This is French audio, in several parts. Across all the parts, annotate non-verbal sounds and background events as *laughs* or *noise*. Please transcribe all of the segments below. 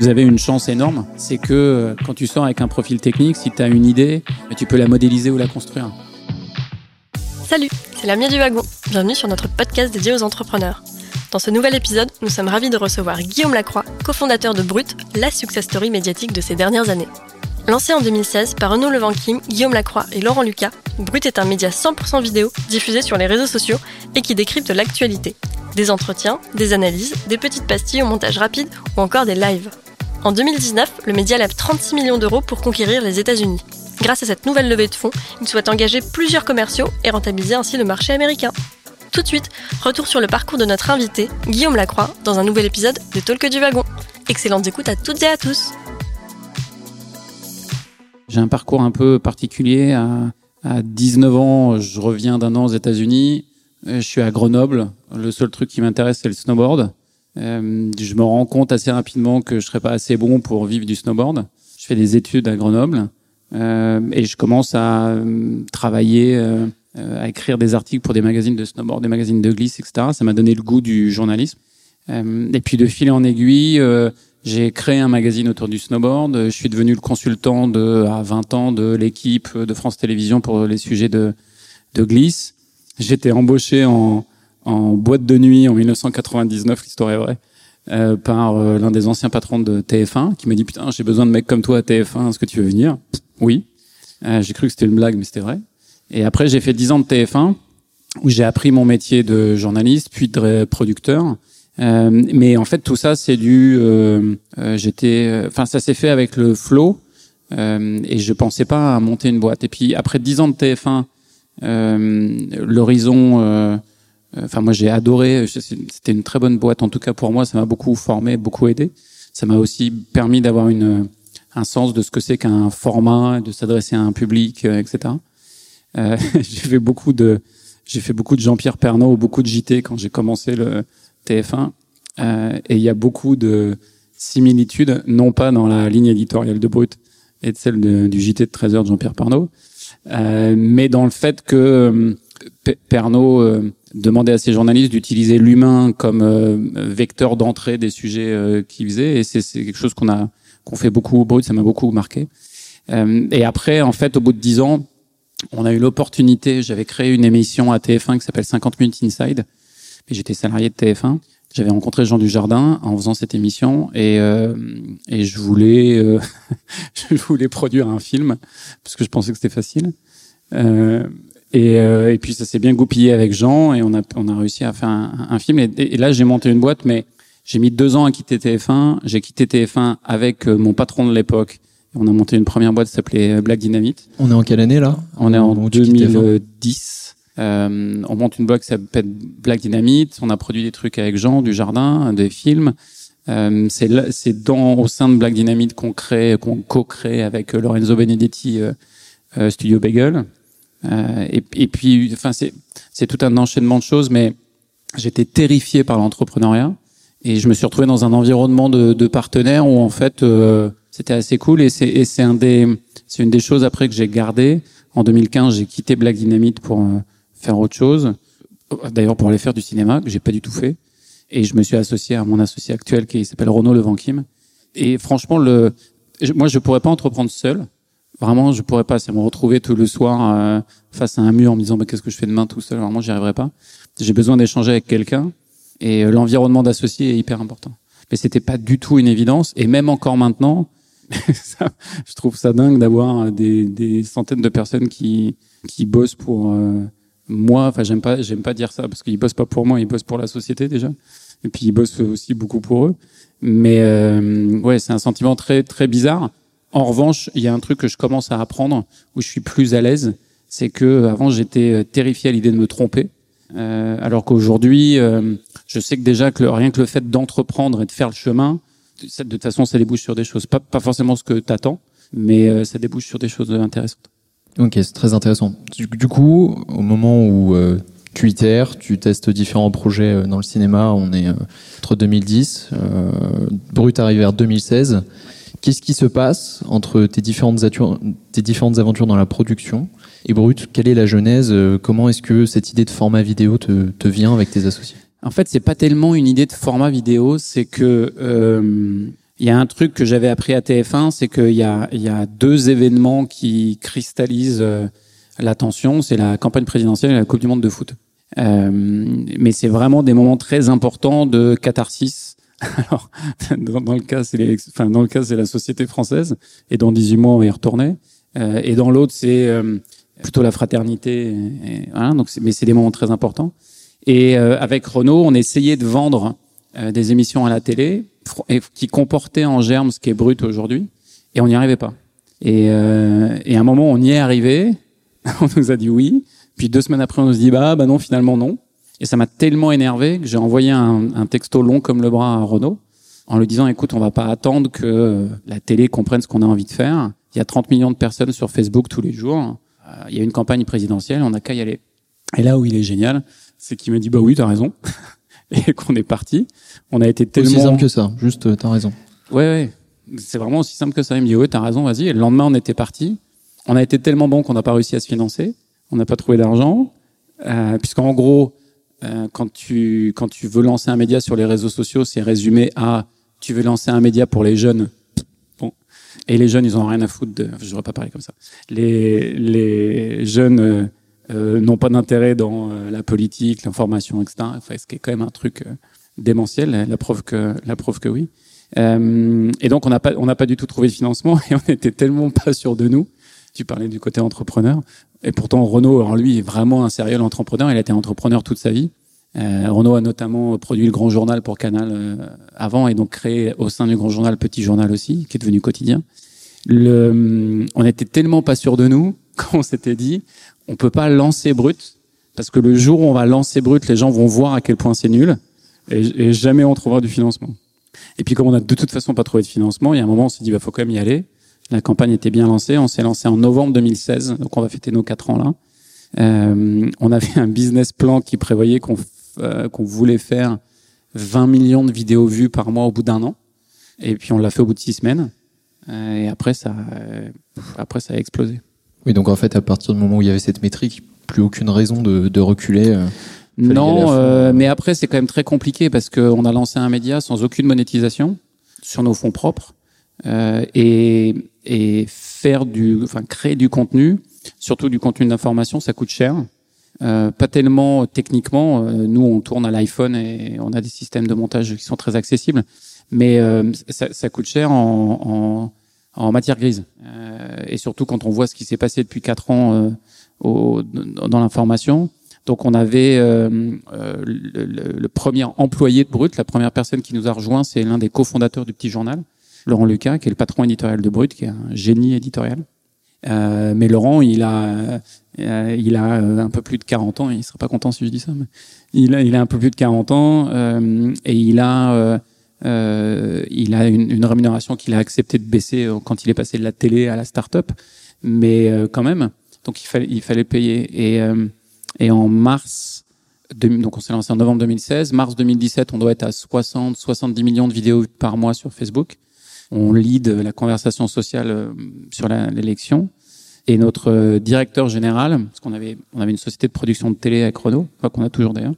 Vous avez une chance énorme, c'est que euh, quand tu sors avec un profil technique, si tu as une idée, tu peux la modéliser ou la construire. Salut, c'est Lamia du Wagon. Bienvenue sur notre podcast dédié aux entrepreneurs. Dans ce nouvel épisode, nous sommes ravis de recevoir Guillaume Lacroix, cofondateur de Brut, la success story médiatique de ces dernières années. Lancé en 2016 par Renaud Levanquim, Guillaume Lacroix et Laurent Lucas, Brut est un média 100% vidéo diffusé sur les réseaux sociaux et qui décrypte l'actualité. Des entretiens, des analyses, des petites pastilles au montage rapide ou encore des lives. En 2019, le média lève 36 millions d'euros pour conquérir les États-Unis. Grâce à cette nouvelle levée de fonds, il souhaite engager plusieurs commerciaux et rentabiliser ainsi le marché américain. Tout de suite, retour sur le parcours de notre invité, Guillaume Lacroix, dans un nouvel épisode de Talk du Wagon. Excellentes écoutes à toutes et à tous. J'ai un parcours un peu particulier. À, à 19 ans, je reviens d'un an aux États-Unis. Euh, je suis à Grenoble. Le seul truc qui m'intéresse, c'est le snowboard. Euh, je me rends compte assez rapidement que je serais pas assez bon pour vivre du snowboard. Je fais des études à Grenoble euh, et je commence à euh, travailler, à écrire des articles pour des magazines de snowboard, des magazines de glisse, etc. Ça m'a donné le goût du journalisme. et puis de fil en aiguille, j'ai créé un magazine autour du snowboard. Je suis devenu le consultant de, à 20 ans de l'équipe de France Télévisions pour les sujets de, de glisse. J'étais embauché en, en boîte de nuit en 1999, l'histoire est vraie, euh, par euh, l'un des anciens patrons de TF1 qui m'a dit putain j'ai besoin de mecs comme toi à TF1, est-ce que tu veux venir? Oui. Euh, j'ai cru que c'était une blague mais c'était vrai. Et après j'ai fait 10 ans de TF1 où j'ai appris mon métier de journaliste puis de producteur. Euh, mais en fait tout ça c'est du euh, euh, j'étais enfin ça s'est fait avec le flow et je pensais pas à monter une boîte. Et puis après 10 ans de TF1 l'horizon enfin, moi, j'ai adoré. C'était une très bonne boîte, en tout cas pour moi. Ça m'a beaucoup formé, beaucoup aidé. Ça m'a aussi permis d'avoir une un sens de ce que c'est qu'un format, de s'adresser à un public, euh, etc. Euh, *laughs* j'ai fait beaucoup de j'ai fait beaucoup de Jean-Pierre Pernaud, beaucoup de JT quand j'ai commencé le TF1. Euh, et il y a beaucoup de similitudes, non pas dans la ligne éditoriale de Brut et de celle du JT de 13 heures de Jean-Pierre Pernaud, euh, mais dans le fait que Pernaud euh, demandait à ses journalistes d'utiliser l'humain comme euh, vecteur d'entrée des sujets euh, qu'il faisait, et c'est quelque chose qu'on a qu'on fait beaucoup au brut, ça m'a beaucoup marqué. et après, en fait, au bout de dix ans, on a eu l'opportunité. J'avais créé une émission à TF1 qui s'appelle 50 minutes inside. Et j'étais salarié de TF1. J'avais rencontré Jean Dujardin en faisant cette émission et euh, et je voulais euh, *laughs* je voulais produire un film parce que je pensais que c'était facile. Euh, et, euh, et puis ça s'est bien goupillé avec Jean et on a, on a réussi à faire un, un film. Et, et là, j'ai monté une boîte, mais j'ai mis deux ans à quitter TF1. J'ai quitté TF1 avec euh, mon patron de l'époque. On a monté une première boîte qui s'appelait euh, Black Dynamite. On est en quelle année là? On est en 2010. Euh, on monte une boîte qui s'appelle Black Dynamite. On a produit des trucs avec Jean du Jardin, des films. Euh, c'est dans au sein de Black Dynamite qu'on crée, qu'on co-crée avec Lorenzo Benedetti euh, Studio Bagel. Euh, et, puis, enfin, c'est c'est tout un enchaînement de choses, mais j'étais terrifié par l'entrepreneuriat et je me suis retrouvé dans un environnement de, de partenaires où en fait euh, c'était assez cool et c'est c'est un des c'est une des choses après que j'ai gardé. En 2015, j'ai quitté Black Dynamite pour euh, faire autre chose. D'ailleurs, pour aller faire du cinéma que j'ai pas du tout fait. Et je me suis associé à mon associé actuel qui s'appelle Renaud Levanquim. Et franchement, le moi, je pourrais pas entreprendre seul Vraiment, je pourrais pas. C'est me retrouver tout le soir euh, face à un mur en me disant bah, qu'est-ce que je fais demain tout seul? Vraiment, j'y arriverai pas. J'ai besoin d'échanger avec quelqu'un et euh, l'environnement d'associé est hyper important. Mais c'était pas du tout une évidence et même encore maintenant, *laughs* je trouve ça dingue d'avoir des, des, centaines de personnes qui qui bossent pour euh, moi. Enfin, j'aime pas j'aime pas dire ça parce qu'ils bossent pas pour moi, ils bossent pour la société déjà. Et puis ils bossent aussi beaucoup pour eux. Mais ouais, c'est un sentiment très très bizarre en revanche, il y a un truc que je commence à apprendre où je suis plus à l'aise, c'est que avant j'étais euh, terrifié à l'idée de me tromper, euh, alors qu'aujourd'hui, euh, je sais que déjà que rien que le fait d'entreprendre et de faire le chemin, de toute façon, ça débouche sur des choses, pas, pas forcément ce que t'attends, mais euh, ça débouche sur des choses intéressantes. Ok, c'est très intéressant. Du, du, coup, au moment où euh, tu itères, tu testes différents projets dans le cinéma, on est entre 2010, Brut arrive vers 2016. Qu'est-ce qui se passe entre tes différentes, tes différentes aventures dans la production et Brut Quelle est la genèse Comment est-ce que cette idée de format vidéo te, vient avec tes associés? En fait, c'est pas tellement une idée de format vidéo, c'est que euh, Il y a un truc que j'avais appris à TF1, c'est qu'il y a, deux événements qui cristallisent euh, l'attention. C'est la campagne présidentielle et la Coupe du Monde de foot. Euh, mais c'est vraiment des moments très importants de catharsis. *laughs* Alors, dans, dans le cas, c'est enfin, dans le cas, c'est la société française, et dans 18 mois, on va y retourner. Euh, et dans l'autre, c'est euh, plutôt la fraternité. Et, voilà, donc, mais c'est des moments très importants. Et euh, avec Renault, on essayait de vendre euh, des émissions à la télé et, qui comportaient en germe ce qui est brut aujourd'hui, et on n'y arrivait pas. Et, et à un moment, on y est arrivé. *laughs* on nous a dit oui. Puis deux semaines après, on nous dit bah, bah non, finalement non. Et ça m'a tellement énervé que j'ai envoyé un, un, texto long comme le bras à Renault en lui disant écoute, on va pas attendre que la télé comprenne ce qu'on a envie de faire. Il y a 30 millions de personnes sur Facebook tous les jours. Euh, il y a une campagne présidentielle, on n'a qu'à y aller. Et là où il est génial, c'est qu'il me dit bah oui, t'as raison. *laughs* et qu'on est parti. On a été tellement aussi simple que ça. Juste, euh, t'as raison. Ouais, ouais. C'est vraiment aussi simple que ça. Il me dit ouais, t'as raison, vas-y. Et le lendemain, on était parti. On a été tellement bon qu'on n'a pas réussi à se financer. On n'a pas trouvé d'argent. Euh, puisqu'en gros, euh, quand tu quand tu veux lancer un média sur les réseaux sociaux, c'est résumé à tu veux lancer un média pour les jeunes. Bon, et les jeunes, ils ont rien à foutre de. Je devrais pas parler comme ça. Les les jeunes euh, euh n'ont pas d'intérêt dans euh, la politique, l'information, etc. Enfin, ce qui est quand même un truc euh, démentiel. La preuve que la preuve que oui. et donc on n'a pas on n'a pas du tout trouvé de financement *laughs* et on était tellement pas sûr de nous. Tu parlais du côté entrepreneur. Et pourtant, Renault, alors lui, est vraiment un sérieux entrepreneur. Il a été entrepreneur toute sa vie. Euh, Renault a notamment produit le Grand Journal pour Canal euh, avant et donc créé au sein du Grand Journal Petit Journal aussi, qui est devenu quotidien. Le, on était tellement pas sûr de nous *laughs* qu'on s'était dit, on peut pas lancer Brut parce que le jour où on va lancer Brut, les gens vont voir à quel point c'est nul et, et, jamais on trouvera du financement. Et puis comme on a de toute façon pas trouvé de financement, il y a un moment on s'est dit, bah faut quand même y aller. La campagne était bien lancée. On s'est lancé en novembre 2016, donc on va fêter nos quatre ans là. Euh, on avait un business plan qui prévoyait qu'on euh, qu'on voulait faire 20 millions de vidéos vues par mois au bout d'un an. Et puis on l'a fait au bout de six semaines. Euh, et après ça, euh, après ça a explosé. Oui, donc en fait, à partir du moment où il y avait cette métrique, plus aucune raison de, de reculer. Euh, non, euh, mais après c'est quand même très compliqué parce qu'on a lancé un média sans aucune monétisation sur nos fonds propres. Euh, et, et faire du, enfin créer du contenu, surtout du contenu d'information, ça coûte cher. Euh, pas tellement techniquement. Euh, nous, on tourne à l'iPhone et on a des systèmes de montage qui sont très accessibles, mais euh, ça, ça, coûte cher en, en, en matière grise. Euh, et surtout quand on voit ce qui s'est passé depuis quatre ans au, dans l'information. Donc, on avait le, le, le, premier employé de Brut, la première personne qui nous a rejoint, c'est l'un des cofondateurs du Petit Journal. Laurent Lucas, qui est le patron éditorial de Brut, qui est un génie éditorial. Euh, mais Laurent, il a, euh, il a un peu plus de 40 ans. Il serait pas content si je dis ça, mais il a, il a un peu plus de 40 ans euh, et il a, euh, euh, il a une, une rémunération qu'il a accepté de baisser quand il est passé de la télé à la start-up, mais quand même. Donc il fallait, il fallait payer. Et, et en mars, donc on s'est lancé en novembre 2016. Mars 2017, on doit être à 60, 70 millions de vidéos par mois sur Facebook on lead la conversation sociale euh, sur l'élection. Et notre euh, directeur général, parce qu'on avait, on avait une société de production de télé Renault, quoi qu'on a toujours d'ailleurs,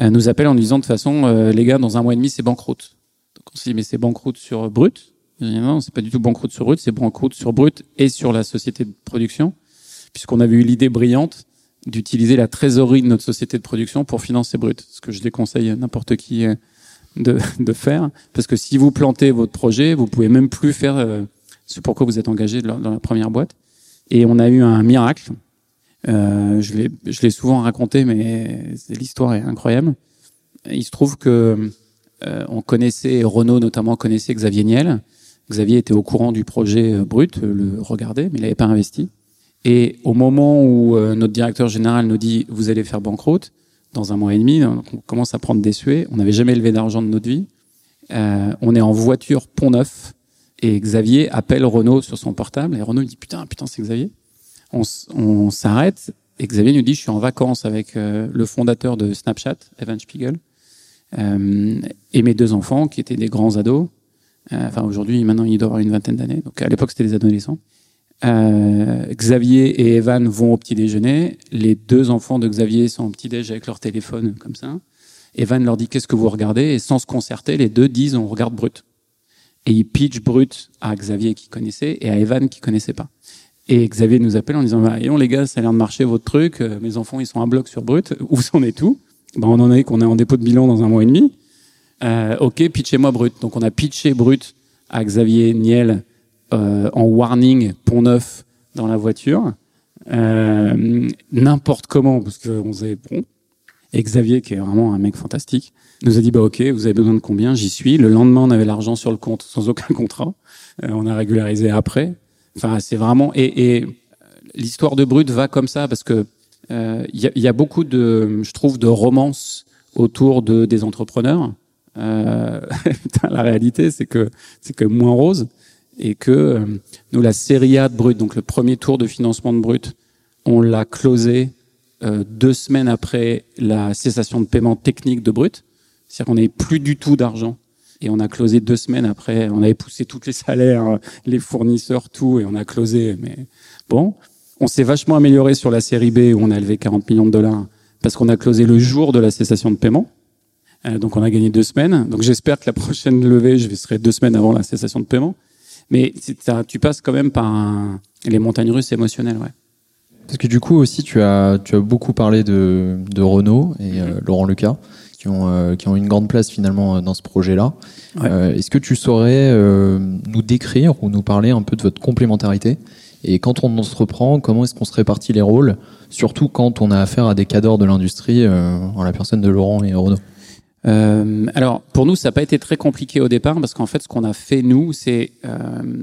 euh, nous appelle en disant de façon, les gars, dans un mois et demi, c'est banqueroute. Donc on s'est dit, mais c'est banqueroute sur Brut. Non, c'est pas du tout banqueroute sur Brut, c'est banqueroute sur Brut et sur la société de production, puisqu'on avait eu l'idée brillante d'utiliser la trésorerie de notre société de production pour financer Brut, ce que je déconseille à n'importe qui de, de, faire, parce que si vous plantez votre projet, vous pouvez même plus faire euh, ce pourquoi vous êtes engagé dans la première boîte. Et on a eu un miracle. Euh, je l'ai souvent raconté, mais l'histoire est incroyable. Il se trouve que euh, on connaissait Renault notamment connaissait Xavier Niel. Xavier était au courant du projet euh, brut, le regardait, mais il n'avait pas investi. Et au moment où euh, notre directeur général nous dit vous allez faire banqueroute, dans un mois et demi. On commence à prendre des suées. On n'avait jamais levé d'argent de notre vie. Euh, on est en voiture Pont Neuf et Xavier appelle Renault sur son portable et Renault dit putain putain c'est Xavier. On, s'arrête et Xavier nous dit je suis en vacances avec euh, le fondateur de Snapchat, Evan Spiegel, euh, et mes deux enfants qui étaient des grands ados. Enfin aujourd'hui maintenant il doit avoir une vingtaine d'années. Donc à l'époque c'était des adolescents. Euh, Xavier et Evan vont au petit déjeuner. Les deux enfants de Xavier sont au petit déj avec leur téléphone comme ça. Evan leur dit qu'est-ce que vous regardez? Et sans se concerter, les deux disent on regarde Brut. et il pitch Brut à Xavier qui connaissait et à Evan qui connaissait pas. Et Xavier nous appelle en disant bah, les gars, ça a l'air de marcher votre truc. Euh, mes enfants, ils sont un bloc sur Brut. Où en est tout? Bah, On en est qu'on est en dépôt de bilan dans un mois et demi. Euh, ok, pitchez-moi Brut. Donc on a pitché Brut à Xavier Niel en warning pont neuf dans la voiture. Euh, n'importe comment, parce qu'on faisait bon. Et Xavier, qui est vraiment un mec fantastique, nous a dit bah ok, vous avez besoin de combien? J'y suis. Le lendemain, on avait l'argent sur le compte sans aucun contrat. Euh, on a régularisé après. Enfin, c'est vraiment et, l'histoire de Brut va comme ça parce que il euh, y, a, beaucoup de, je trouve, de romances autour de des entrepreneurs. Euh, *laughs* la réalité, c'est que c'est que moins rose et que euh, nous la série A de Brut, donc le premier tour de financement de Brut, on l'a closé euh, deux semaines après la cessation de paiement technique de Brut. C'est-à-dire qu'on n'avait plus du tout d'argent et on a closé deux semaines après. On avait poussé tous les salaires, les fournisseurs, tout, et on a closé. Mais bon, on s'est vachement amélioré sur la série B où on a levé 40 millions de dollars parce qu'on a closé le jour de la cessation de paiement. Euh, donc on a gagné deux semaines. Donc j'espère que la prochaine levée, je serai deux semaines avant la cessation de paiement. Mais tu passes quand même par un, les montagnes russes émotionnelles, ouais. Parce que du coup aussi, tu as, tu as beaucoup parlé de, de Renault et euh, Laurent Lucas, qui ont, euh, qui ont une grande place finalement euh, dans ce projet-là. Est-ce que tu saurais nous décrire ou nous parler un peu de votre complémentarité? Et quand on se reprend, comment est-ce qu'on se répartit les rôles, surtout quand on a affaire à des cadors de l'industrie, en la personne de Laurent et Renault euh, alors pour nous, ça n'a pas été très compliqué au départ parce qu'en fait, ce qu'on a fait nous, c'est euh,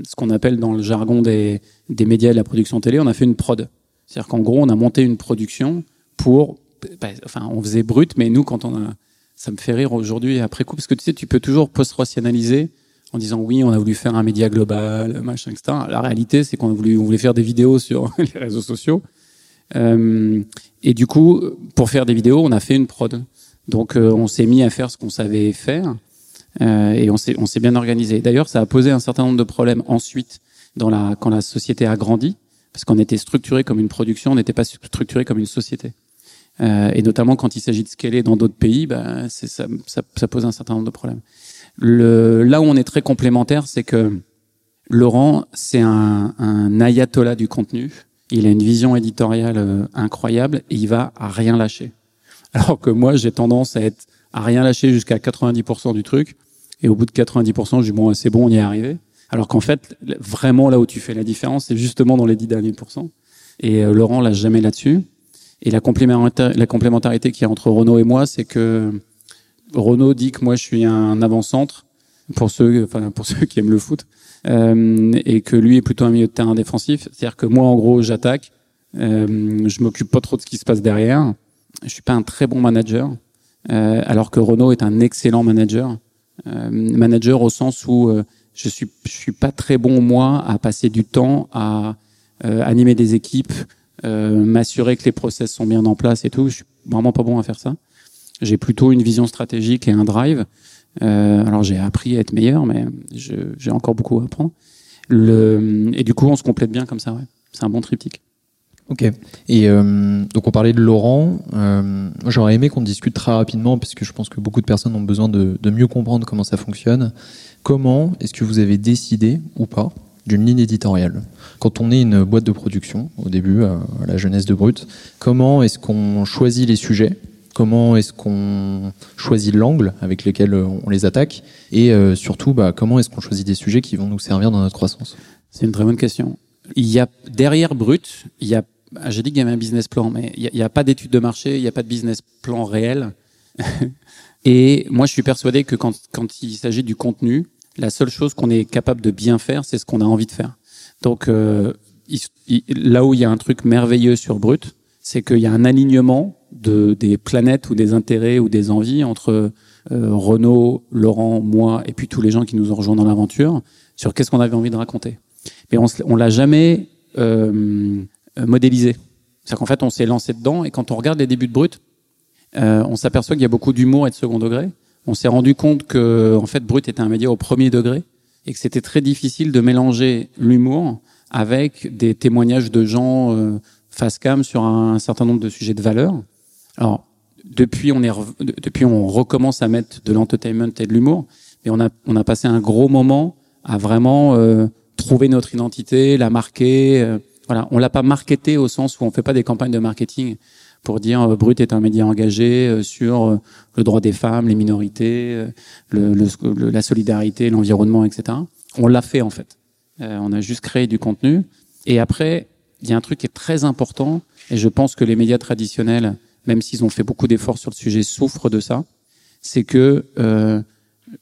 ce qu'on appelle dans le jargon des, des médias et de la production télé, on a fait une prod. C'est-à-dire qu'en gros, on a monté une production pour, bah, enfin, on faisait brut, mais nous, quand on a, ça me fait rire aujourd'hui après coup parce que tu sais, tu peux toujours post-rationaliser en disant oui, on a voulu faire un média global, machin, etc. La réalité, c'est qu'on a voulu, on voulait faire des vidéos sur *laughs* les réseaux sociaux. Euh, et du coup, pour faire des vidéos, on a fait une prod. Donc euh, on s'est mis à faire ce qu'on savait faire euh, et on s'est bien organisé. D'ailleurs, ça a posé un certain nombre de problèmes ensuite quand la société a grandi parce qu'on était structuré comme une production, on n'était pas structuré comme une société. Euh, et notamment quand il s'agit de scaler dans d'autres pays, bah, ça, ça, pose un certain nombre de problèmes. Là où on est très complémentaire, c'est que Laurent, c'est un, un ayatollah du contenu. Il a une vision éditoriale incroyable et il va à rien lâcher. Alors que moi, j'ai tendance à être à rien lâcher jusqu'à 90% du truc. Et au bout de 90%, je dis bon, c'est bon, on y est arrivé. Alors qu'en fait, vraiment là où tu fais la différence, c'est justement dans les 10 derniers pourcents. Et euh, Laurent l'a jamais là-dessus. Et la complémentarité, la complémentarité qu'il y a entre Renault et moi, c'est que Renault dit que moi je suis un avant-centre pour ceux, enfin pour ceux qui aiment le foot, euh, et que lui est plutôt un milieu de terrain défensif. C'est-à-dire que moi, en gros, j'attaque, euh, je m'occupe pas trop de ce qui se passe derrière je suis pas un très bon manager, euh, alors que Renault est un excellent manager. Euh, manager au sens où euh, je suis je suis pas très bon moi à passer du temps à euh, animer des équipes, euh, m'assurer que les process sont bien en place et tout. Je suis vraiment pas bon à faire ça. J'ai plutôt une vision stratégique et un drive. alors j'ai appris à être meilleur, mais j'ai encore beaucoup à apprendre. Le, et du coup, on se complète bien comme ça. Ouais. C'est un bon triptyque. Ok. Et euh, donc on parlait de Laurent. Euh, J'aurais aimé qu'on discute très rapidement parce que je pense que beaucoup de personnes ont besoin de, de mieux comprendre comment ça fonctionne. Comment est-ce que vous avez décidé ou pas d'une ligne éditoriale? Quand on est une boîte de production au début, à la jeunesse de Brut, comment est-ce qu'on choisit les sujets? Comment est-ce qu'on choisit l'angle avec lequel on les attaque? Et euh, surtout, bah, comment est-ce qu'on choisit des sujets qui vont nous servir dans notre croissance? C'est une très bonne question. Il y a derrière Brut, il y a ah, j'ai dit qu'il y avait un business plan, mais il n'y a, pas d'étude de marché, il n'y a pas de business plan réel. *laughs* et moi, je suis persuadé que quand, quand il s'agit du contenu, la seule chose qu'on est capable de bien faire, c'est ce qu'on a envie de faire. Donc, euh, là où il y a un truc merveilleux sur Brut, c'est qu'il y a un alignement de des planètes ou des intérêts ou des envies entre euh, Renaud, Laurent, moi et puis tous les gens qui nous ont rejoints dans l'aventure sur qu'est-ce qu'on avait envie de raconter. Mais on, on l'a jamais euh, modélisé. C'est-à-dire qu'en fait, on s'est lancé dedans et quand on regarde les débuts de Brut, euh, on s'aperçoit qu'il y a beaucoup d'humour et de second degré. On s'est rendu compte que, en fait, Brut était un média au premier degré et que c'était très difficile de mélanger l'humour avec des témoignages de gens euh, face cam sur un, certain nombre de sujets de valeur. Alors, depuis, on est depuis, on recommence à mettre de l'entertainment et de l'humour, mais on a, on a passé un gros moment à vraiment euh, trouver notre identité, la marquer. Voilà, on l'a pas marketé au sens où on fait pas des campagnes de marketing pour dire euh, Brut est un média engagé euh, sur euh, le droit des femmes, les minorités, la solidarité, l'environnement, etc. On l'a fait en fait. On a juste créé du contenu. Et après, il y a un truc qui est très important, et je pense que les médias traditionnels, même s'ils ont fait beaucoup d'efforts sur le sujet, souffrent de ça. C'est que euh,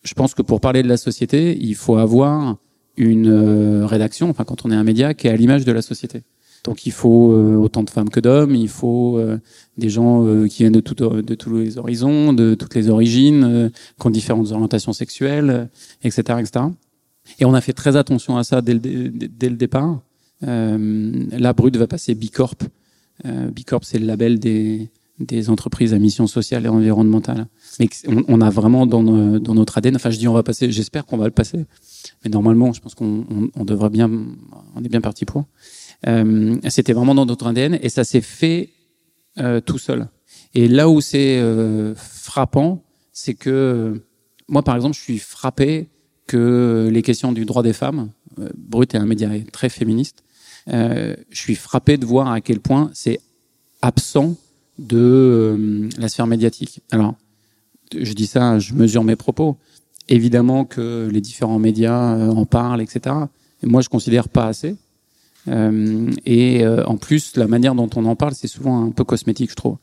je pense que pour parler de la société, il faut avoir une euh, rédaction, enfin quand on est un média, qui est à l'image de la société. Donc il faut euh, autant de femmes que d'hommes, il faut euh, des gens qui viennent de, tout, de tous les horizons, de toutes les origines, qui ont différentes orientations sexuelles, etc., etc. Et on a fait très attention à ça dès le, dès le départ. Euh, là, Brut va passer Bicorp. Euh, Bicorp, c'est le label des, des entreprises à mission sociale et environnementale. Mais on, on a vraiment dans, dans notre ADN, enfin je dis on va passer, j'espère qu'on va le passer, mais normalement je pense qu'on on, on devrait bien, on est bien parti pour. Euh, C'était vraiment dans notre ADN et ça s'est fait euh, tout seul. Et là où c'est euh, frappant, c'est que euh, moi par exemple je suis frappé que les questions du droit des femmes, euh, Brut est un média très féministe, euh, je suis frappé de voir à quel point c'est absent de la sphère médiatique. Alors, je dis ça, je mesure mes propos. Évidemment que les différents médias euh, en parlent, etc. Et moi, je considère pas assez. Euh, et euh, en plus, la manière dont on en parle, c'est souvent un peu cosmétique, je trouve.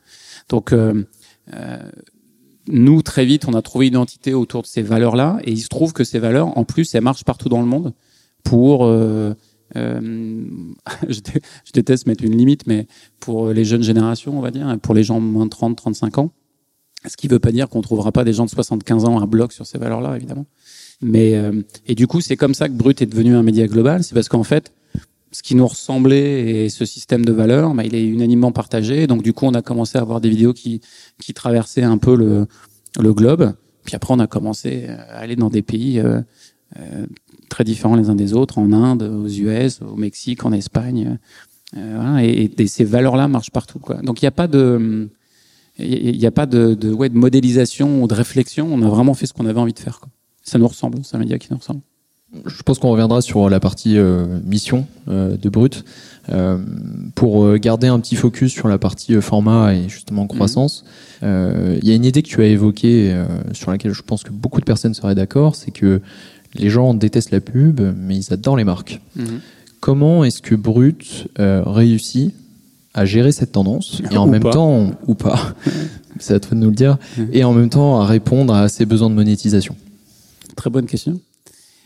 Donc, euh, euh, nous, très vite, on a trouvé une identité autour de ces valeurs-là, et il se trouve que ces valeurs, en plus, elles marchent partout dans le monde pour euh, *laughs* je, dé- je déteste mettre une limite, mais pour les jeunes générations, on va dire, pour les gens moins de 30, 35 ans, ce qui veut pas dire qu'on trouvera pas des gens de 75 ans à bloc sur ces valeurs-là, évidemment. Mais euh, et du coup, c'est comme ça que Brut est devenu un média global. C'est parce qu'en fait, ce qui nous ressemblait et ce système de valeurs, bah, il est unanimement partagé. Donc du coup, on a commencé à avoir des vidéos qui qui traversaient un peu le le globe. Puis après, on a commencé à aller dans des pays euh, euh, très différents les uns des autres, en Inde, aux US, au Mexique, en Espagne. Euh, voilà, et, et ces valeurs-là marchent partout. Quoi. Donc il n'y a pas de, il n'y a pas de, de, ouais, de modélisation ou de réflexion. On a vraiment fait ce qu'on avait envie de faire. Quoi. Ça nous ressemble. C'est un média qui nous ressemble. Je pense qu'on reviendra sur la partie euh, mission euh, de Brut. Euh, pour euh, garder un petit focus sur la partie euh, format et justement croissance, euh, il y a une idée que tu as évoquée euh, sur laquelle je pense que beaucoup de personnes seraient d'accord, c'est que les gens détestent la pub, mais ils adorent les marques. Mhm. Comment est-ce que Brut euh, réussit à gérer cette tendance et en Ou même pas. temps, ou pas, *laughs* c'est à toi de nous le dire, et en même temps à répondre à ses besoins de monétisation Très bonne question.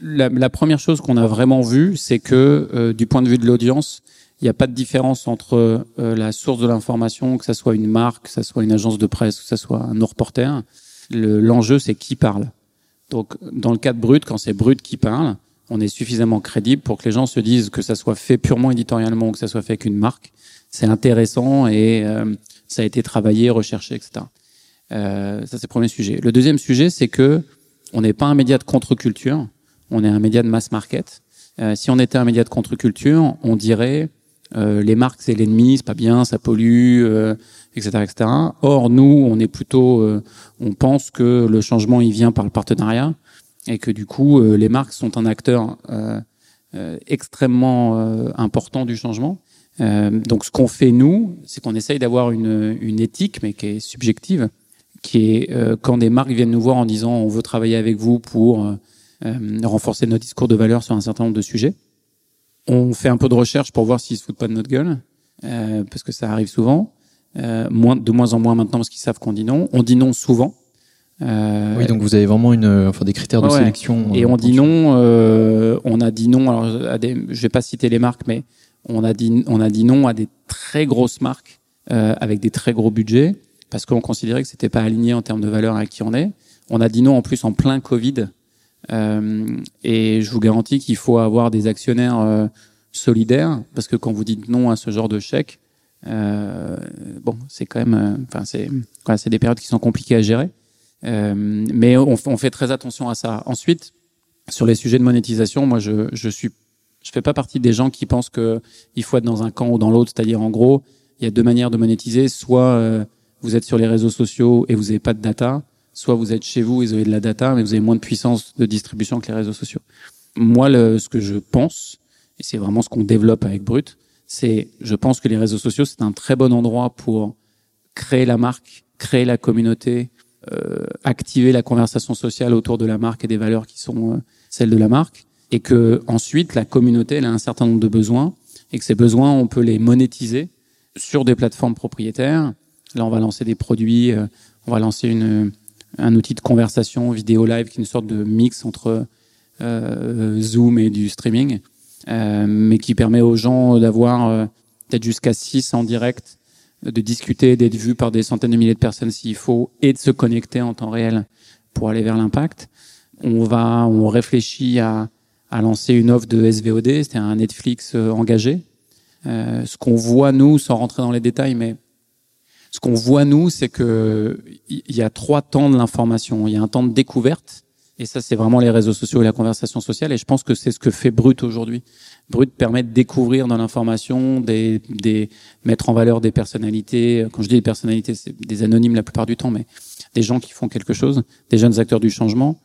La, la première chose qu'on a vraiment vue, c'est que euh, du point de vue de l'audience, il n'y a pas de différence entre euh, la source de l'information, que ça soit une marque, que ça soit une agence de presse, que ça soit un reporter. Le- L'enjeu, c'est qui parle. Donc, dans le cas de Brut, quand c'est Brut qui parle, on est suffisamment crédible pour que les gens se disent que ça soit fait purement éditorialement ou que ça soit fait avec une marque. C'est intéressant et euh, ça a été travaillé, recherché, etc. Euh, ça, c'est le premier sujet. Le deuxième sujet, c'est que on n'est pas un média de contre-culture, on est un média de mass market. Euh, si on était un média de contre-culture, on dirait euh, les marques c'est l'ennemi, c'est pas bien, ça pollue, euh, etc., etc. Or nous, on est plutôt, euh, on pense que le changement il vient par le partenariat et que du coup euh, les marques sont un acteur euh, euh, extrêmement important du changement. Donc ce qu'on fait nous, c'est qu'on essaye d'avoir une, une éthique, mais qui est subjective, qui est euh, quand des marques viennent nous voir en disant on veut travailler avec vous pour euh, renforcer notre discours de valeur sur un certain nombre de sujets. On fait un peu de recherche pour voir s'ils se foutent pas de notre gueule, parce que ça arrive souvent. Moins, de moins en moins maintenant parce qu'ils savent qu'on dit non. On dit non souvent. Euh, Oui, donc vous avez vraiment une, enfin, des critères de Ouais, sélection. et euh, on dit non. euh, on a dit non. Alors, à des, je vais pas citer les marques, mais on a dit, on a dit non à des très grosses marques euh, avec des très gros budgets parce qu'on considérait que c'était pas aligné en termes de valeur à qui on est. On a dit non en plus en plein Covid. Euh, et je vous garantis qu'il faut avoir des actionnaires euh, solidaires parce que quand vous dites non à ce genre de chèque, euh, bon, c'est quand même, euh, enfin c'est, voilà, c'est des périodes qui sont compliquées à gérer. Euh, mais on, fait très attention à ça. Ensuite, sur les sujets de monétisation, moi, je, je suis, je fais pas partie des gens qui pensent que il faut être dans un camp ou dans l'autre. C'est-à-dire, en gros, il y a deux manières de monétiser. Soit euh, vous êtes sur les réseaux sociaux et vous n'avez pas de data, soit vous êtes chez vous et vous avez de la data, mais vous avez moins de puissance de distribution que les réseaux sociaux. Moi, ce que je pense, et c'est vraiment ce qu'on développe avec Brut, c'est, je pense que les réseaux sociaux, c'est un très bon endroit pour créer la marque, créer la communauté, activer la conversation sociale autour de la marque et des valeurs qui sont euh, celles de la marque, et que ensuite la communauté elle a un certain nombre de besoins, et que ces besoins on peut les monétiser sur des plateformes propriétaires. Là, on va lancer des produits, euh, on va lancer une, un outil de conversation vidéo live qui est une sorte de mix entre euh, Zoom et du streaming, euh, mais qui permet aux gens d'avoir euh, peut-être jusqu'à 6 en direct, de discuter, d'être vu par des centaines de milliers de personnes s'il faut, et de se connecter en temps réel pour aller vers l'impact. On va, on réfléchit à, à lancer une offre de SVOD, c'était un Netflix engagé. ce qu'on voit nous, sans rentrer dans les détails, mais ce qu'on voit nous, c'est que il y a trois temps de l'information. Il y a un temps de découverte, et ça, c'est vraiment les réseaux sociaux et la conversation sociale. Et je pense que c'est ce que fait Brut aujourd'hui. Brut permet de découvrir dans l'information, des, des mettre en valeur des personnalités. Quand je dis des personnalités, c'est des anonymes la plupart du temps, mais des gens qui font quelque chose, des jeunes acteurs du changement.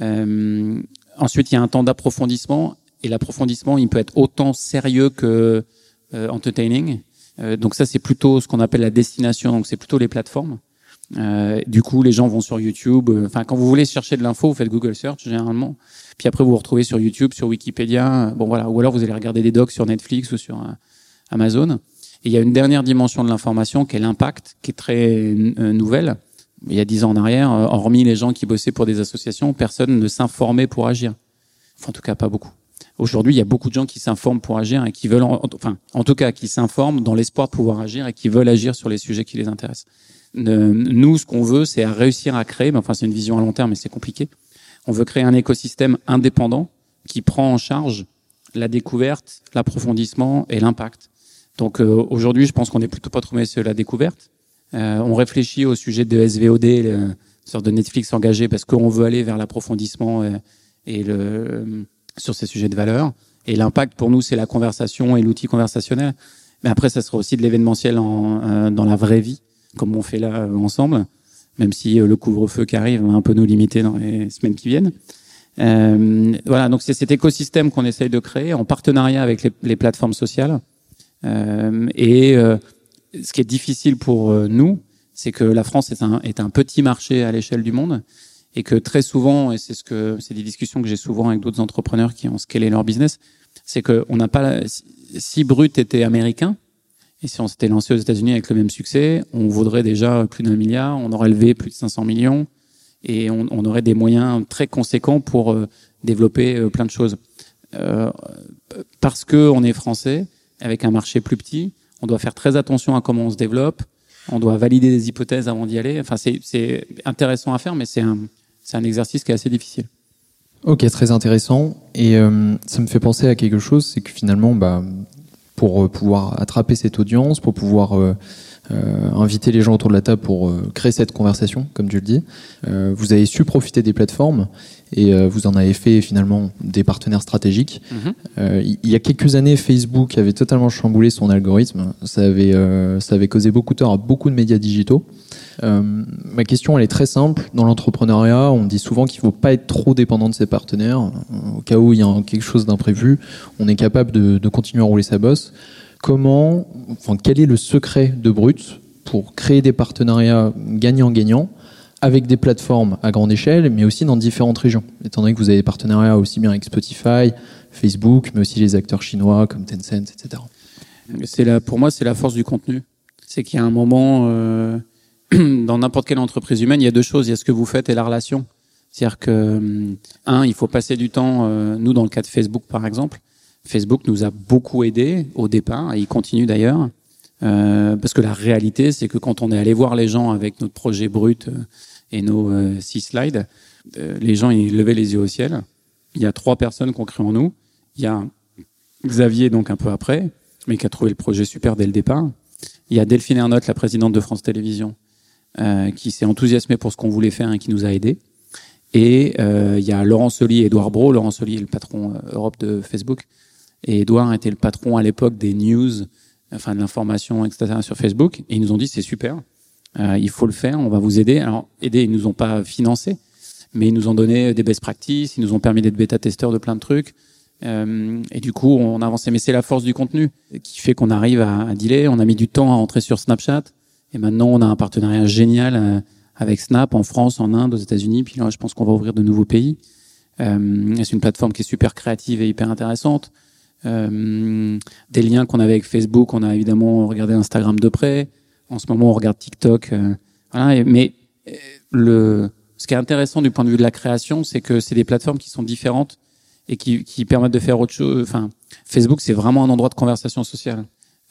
Euh, ensuite, il y a un temps d'approfondissement, et l'approfondissement, il peut être autant sérieux que euh, entertaining. Euh, donc ça, c'est plutôt ce qu'on appelle la destination. Donc c'est plutôt les plateformes. Euh, du coup, les gens vont sur YouTube. Euh, enfin, quand vous voulez chercher de l'info, vous faites Google Search généralement. Puis après, vous vous retrouvez sur YouTube, sur Wikipédia. Bon voilà. Ou alors vous allez regarder des docs sur Netflix ou sur euh, Amazon. Et il y a une dernière dimension de l'information qui est l'impact, qui est très nouvelle. Il y a dix ans en arrière, hormis les gens qui bossaient pour des associations, personne ne s'informait pour agir. Enfin, en tout cas, pas beaucoup. Aujourd'hui, il y a beaucoup de gens qui s'informent pour agir et qui veulent, enfin, en tout cas, qui s'informent dans l'espoir de pouvoir agir et qui veulent agir sur les sujets qui les intéressent. Nous, ce qu'on veut, c'est réussir à créer, mais enfin c'est une vision à long terme, mais c'est compliqué. On veut créer un écosystème indépendant qui prend en charge la découverte, l'approfondissement et l'impact. Donc euh, aujourd'hui, je pense qu'on est plutôt pas trop sur la découverte. Euh, on réfléchit au sujet de SVOD, une sorte de Netflix engagé, parce qu'on veut aller vers l'approfondissement et, et le, sur ces sujets de valeur. Et l'impact pour nous, c'est la conversation et l'outil conversationnel. Mais après, ça sera aussi de l'événementiel en, euh, dans la vraie vie comme on fait là euh, ensemble, même si euh, le couvre-feu qui arrive va un peu nous limiter dans les semaines qui viennent. Euh, voilà, donc c'est cet écosystème qu'on essaye de créer en partenariat avec les, les plateformes sociales. Euh, et euh, ce qui est difficile pour nous, c'est que la France est un, est un petit marché à l'échelle du monde et que très souvent, et c'est ce que c'est des discussions que j'ai souvent avec d'autres entrepreneurs qui ont scalé leur business, c'est qu'on n'a pas si Brut était américain, et si on s'était lancé aux États-Unis avec le même succès, on vaudrait déjà plus d'un milliard, on aurait levé plus de 500 millions et on, aurait des moyens très conséquents pour euh, développer euh, plein de choses. Euh, parce que on est français, avec un marché plus petit, on doit faire très attention à comment on se développe, on doit valider des hypothèses avant d'y aller. Enfin, c'est intéressant à faire, mais c'est un, exercice qui est assez difficile. Ok, très intéressant. Et ça me fait penser à quelque chose, c'est que finalement, bah, pour euh, pouvoir attraper cette audience, pour pouvoir euh, euh, inviter les gens autour de la table pour créer cette conversation, comme tu le dis. vous avez su profiter des plateformes et vous en avez fait finalement des partenaires stratégiques. Mm-hmm. il y a quelques années, Facebook avait totalement chamboulé son algorithme. Ça avait, ça avait causé beaucoup de tort à beaucoup de médias digitaux. Euh, ma question, elle est très simple. Dans l'entrepreneuriat, on dit souvent qu'il ne faut pas être trop dépendant de ses partenaires. Au cas où il y a quelque chose d'imprévu, on est capable de, de, continuer à rouler sa bosse. Comment, enfin, quel est le secret de Brut pour créer des partenariats gagnant-gagnant avec des plateformes à grande échelle, mais aussi dans différentes régions, étant donné que vous avez des partenariats aussi bien avec Spotify, Facebook, mais aussi les acteurs chinois comme Tencent, etc. C'est la, pour moi, c'est la force du contenu. C'est qu'il y a un moment, euh, *clears throat* dans n'importe quelle entreprise humaine, il y a deux choses. Il y a ce que vous faites et la relation. C'est-à-dire que, euh, un, il faut passer du temps, euh, nous, dans le cas de Facebook, par exemple, Facebook nous a beaucoup aidé au départ, et il continue d'ailleurs, euh, parce que la réalité, c'est que quand on est allé voir les gens avec notre projet brut euh, et nos six slides, les gens, ils levaient les yeux au ciel. Il y a trois personnes qui ont cru en nous. Il y a Xavier, donc un peu après, mais qui a trouvé le projet super dès le départ. Il y a Delphine Ernotte, la présidente de France Télévisions, euh, qui s'est enthousiasmé pour ce qu'on voulait faire et qui nous a aidés. Et euh, il y a Laurent Soli et Edouard Bro. Laurent Soli est le patron euh, Europe de Facebook. Et Edouard était le patron à l'époque des news, enfin de l'information, etc. sur Facebook. Et ils nous ont dit c'est super, euh, il faut le faire, on va vous aider. Alors aider, ils nous ont pas financé, mais ils nous ont donné des best practices, ils nous ont permis d'être bêta-testeurs de plein de trucs. Euh, et du coup, on a avancé. Mais c'est la force du contenu qui fait qu'on arrive à, à dealer. On a mis du temps à rentrer sur Snapchat. Et maintenant, on a un partenariat génial euh, avec Snap en France, en Inde, aux États-Unis. Puis là, je pense qu'on va ouvrir de nouveaux pays. Euh, c'est une plateforme qui est super créative et hyper intéressante. Euh, des liens qu'on avait avec Facebook, on a évidemment regardé Instagram de près. En ce moment, on regarde TikTok. Euh, voilà, mais euh, le, ce qui est intéressant du point de vue de la création, c'est que c'est des plateformes qui sont différentes et qui, qui permettent de faire autre chose. Enfin, Facebook, c'est vraiment un endroit de conversation sociale.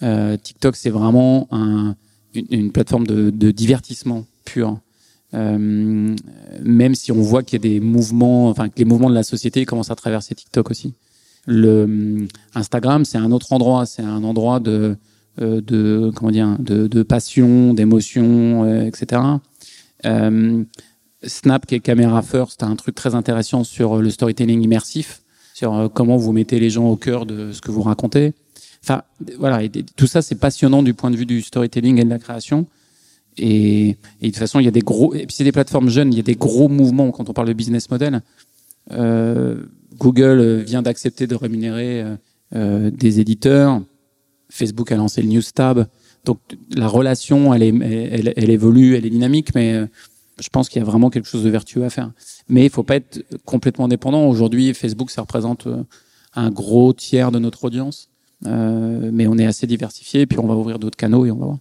Euh, TikTok, c'est vraiment un, une, plateforme de, de divertissement pur. Euh, même si on voit qu'il y a des mouvements, enfin que les mouvements de la société commencent à traverser TikTok aussi. Le Instagram, c'est un autre endroit, c'est un endroit de euh, de comment dire, de, de passion, d'émotion, euh, etc. Euh, Snap, qui est caméra first, a un truc très intéressant sur le storytelling immersif, sur comment vous mettez les gens au cœur de ce que vous racontez. Enfin, voilà, tout ça, c'est passionnant du point de vue du storytelling et de la création. Et, et de toute façon, il y a des gros, et puis c'est des plateformes jeunes, il y a des gros mouvements quand on parle de business model. Euh, Google vient d'accepter de rémunérer euh, des éditeurs. Facebook a lancé le News Tab. Donc la relation, elle, évolue, elle est dynamique, mais euh, je pense qu'il y a vraiment quelque chose de vertueux à faire. Mais il faut pas être complètement dépendant. Aujourd'hui, Facebook, ça représente euh, un gros tiers de notre audience. Euh, mais on est assez diversifié, puis on va ouvrir d'autres canaux et on va voir.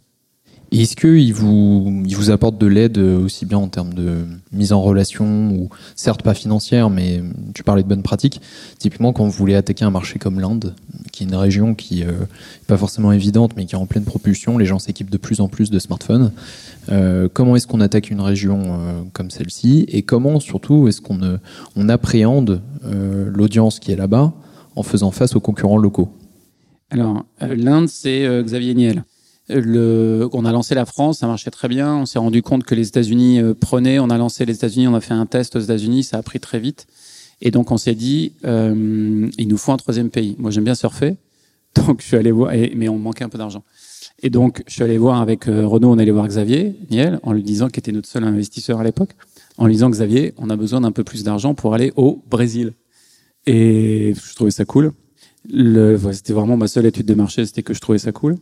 Est-ce qu'il vous, il vous apporte de l'aide aussi bien en termes de mise en relation, ou certes pas financière, mais tu parlais de bonnes pratiques. Typiquement, quand vous voulez attaquer un marché comme l'Inde, qui est une région qui n'est euh, pas forcément évidente, mais qui est en pleine propulsion, les gens s'équipent de plus en plus de smartphones. Euh, comment est-ce qu'on attaque une région euh, comme celle-ci? Et comment, surtout, est-ce qu'on euh, on appréhende euh, l'audience qui est là-bas en faisant face aux concurrents locaux? Alors, l'Inde, c'est Xavier Niel le, on a lancé la France, ça marchait très bien. On s'est rendu compte que les États-Unis euh, prenaient. On a lancé les États-Unis, on a fait un test aux États-Unis, ça a pris très vite. Et donc on s'est dit, euh, il nous faut un troisième pays. Moi j'aime bien surfer, *laughs* donc je suis allé voir, mais on manquait un peu d'argent. Et donc je suis allé voir avec euh, Renaud, on allait voir Xavier Niel, en lui disant qu'il était notre seul investisseur à l'époque, en lui disant Xavier, on a besoin d'un peu plus d'argent pour aller au Brésil. Et je trouvais ça cool. Le, c'était vraiment ma seule étude de marché, c'était que je trouvais ça cool.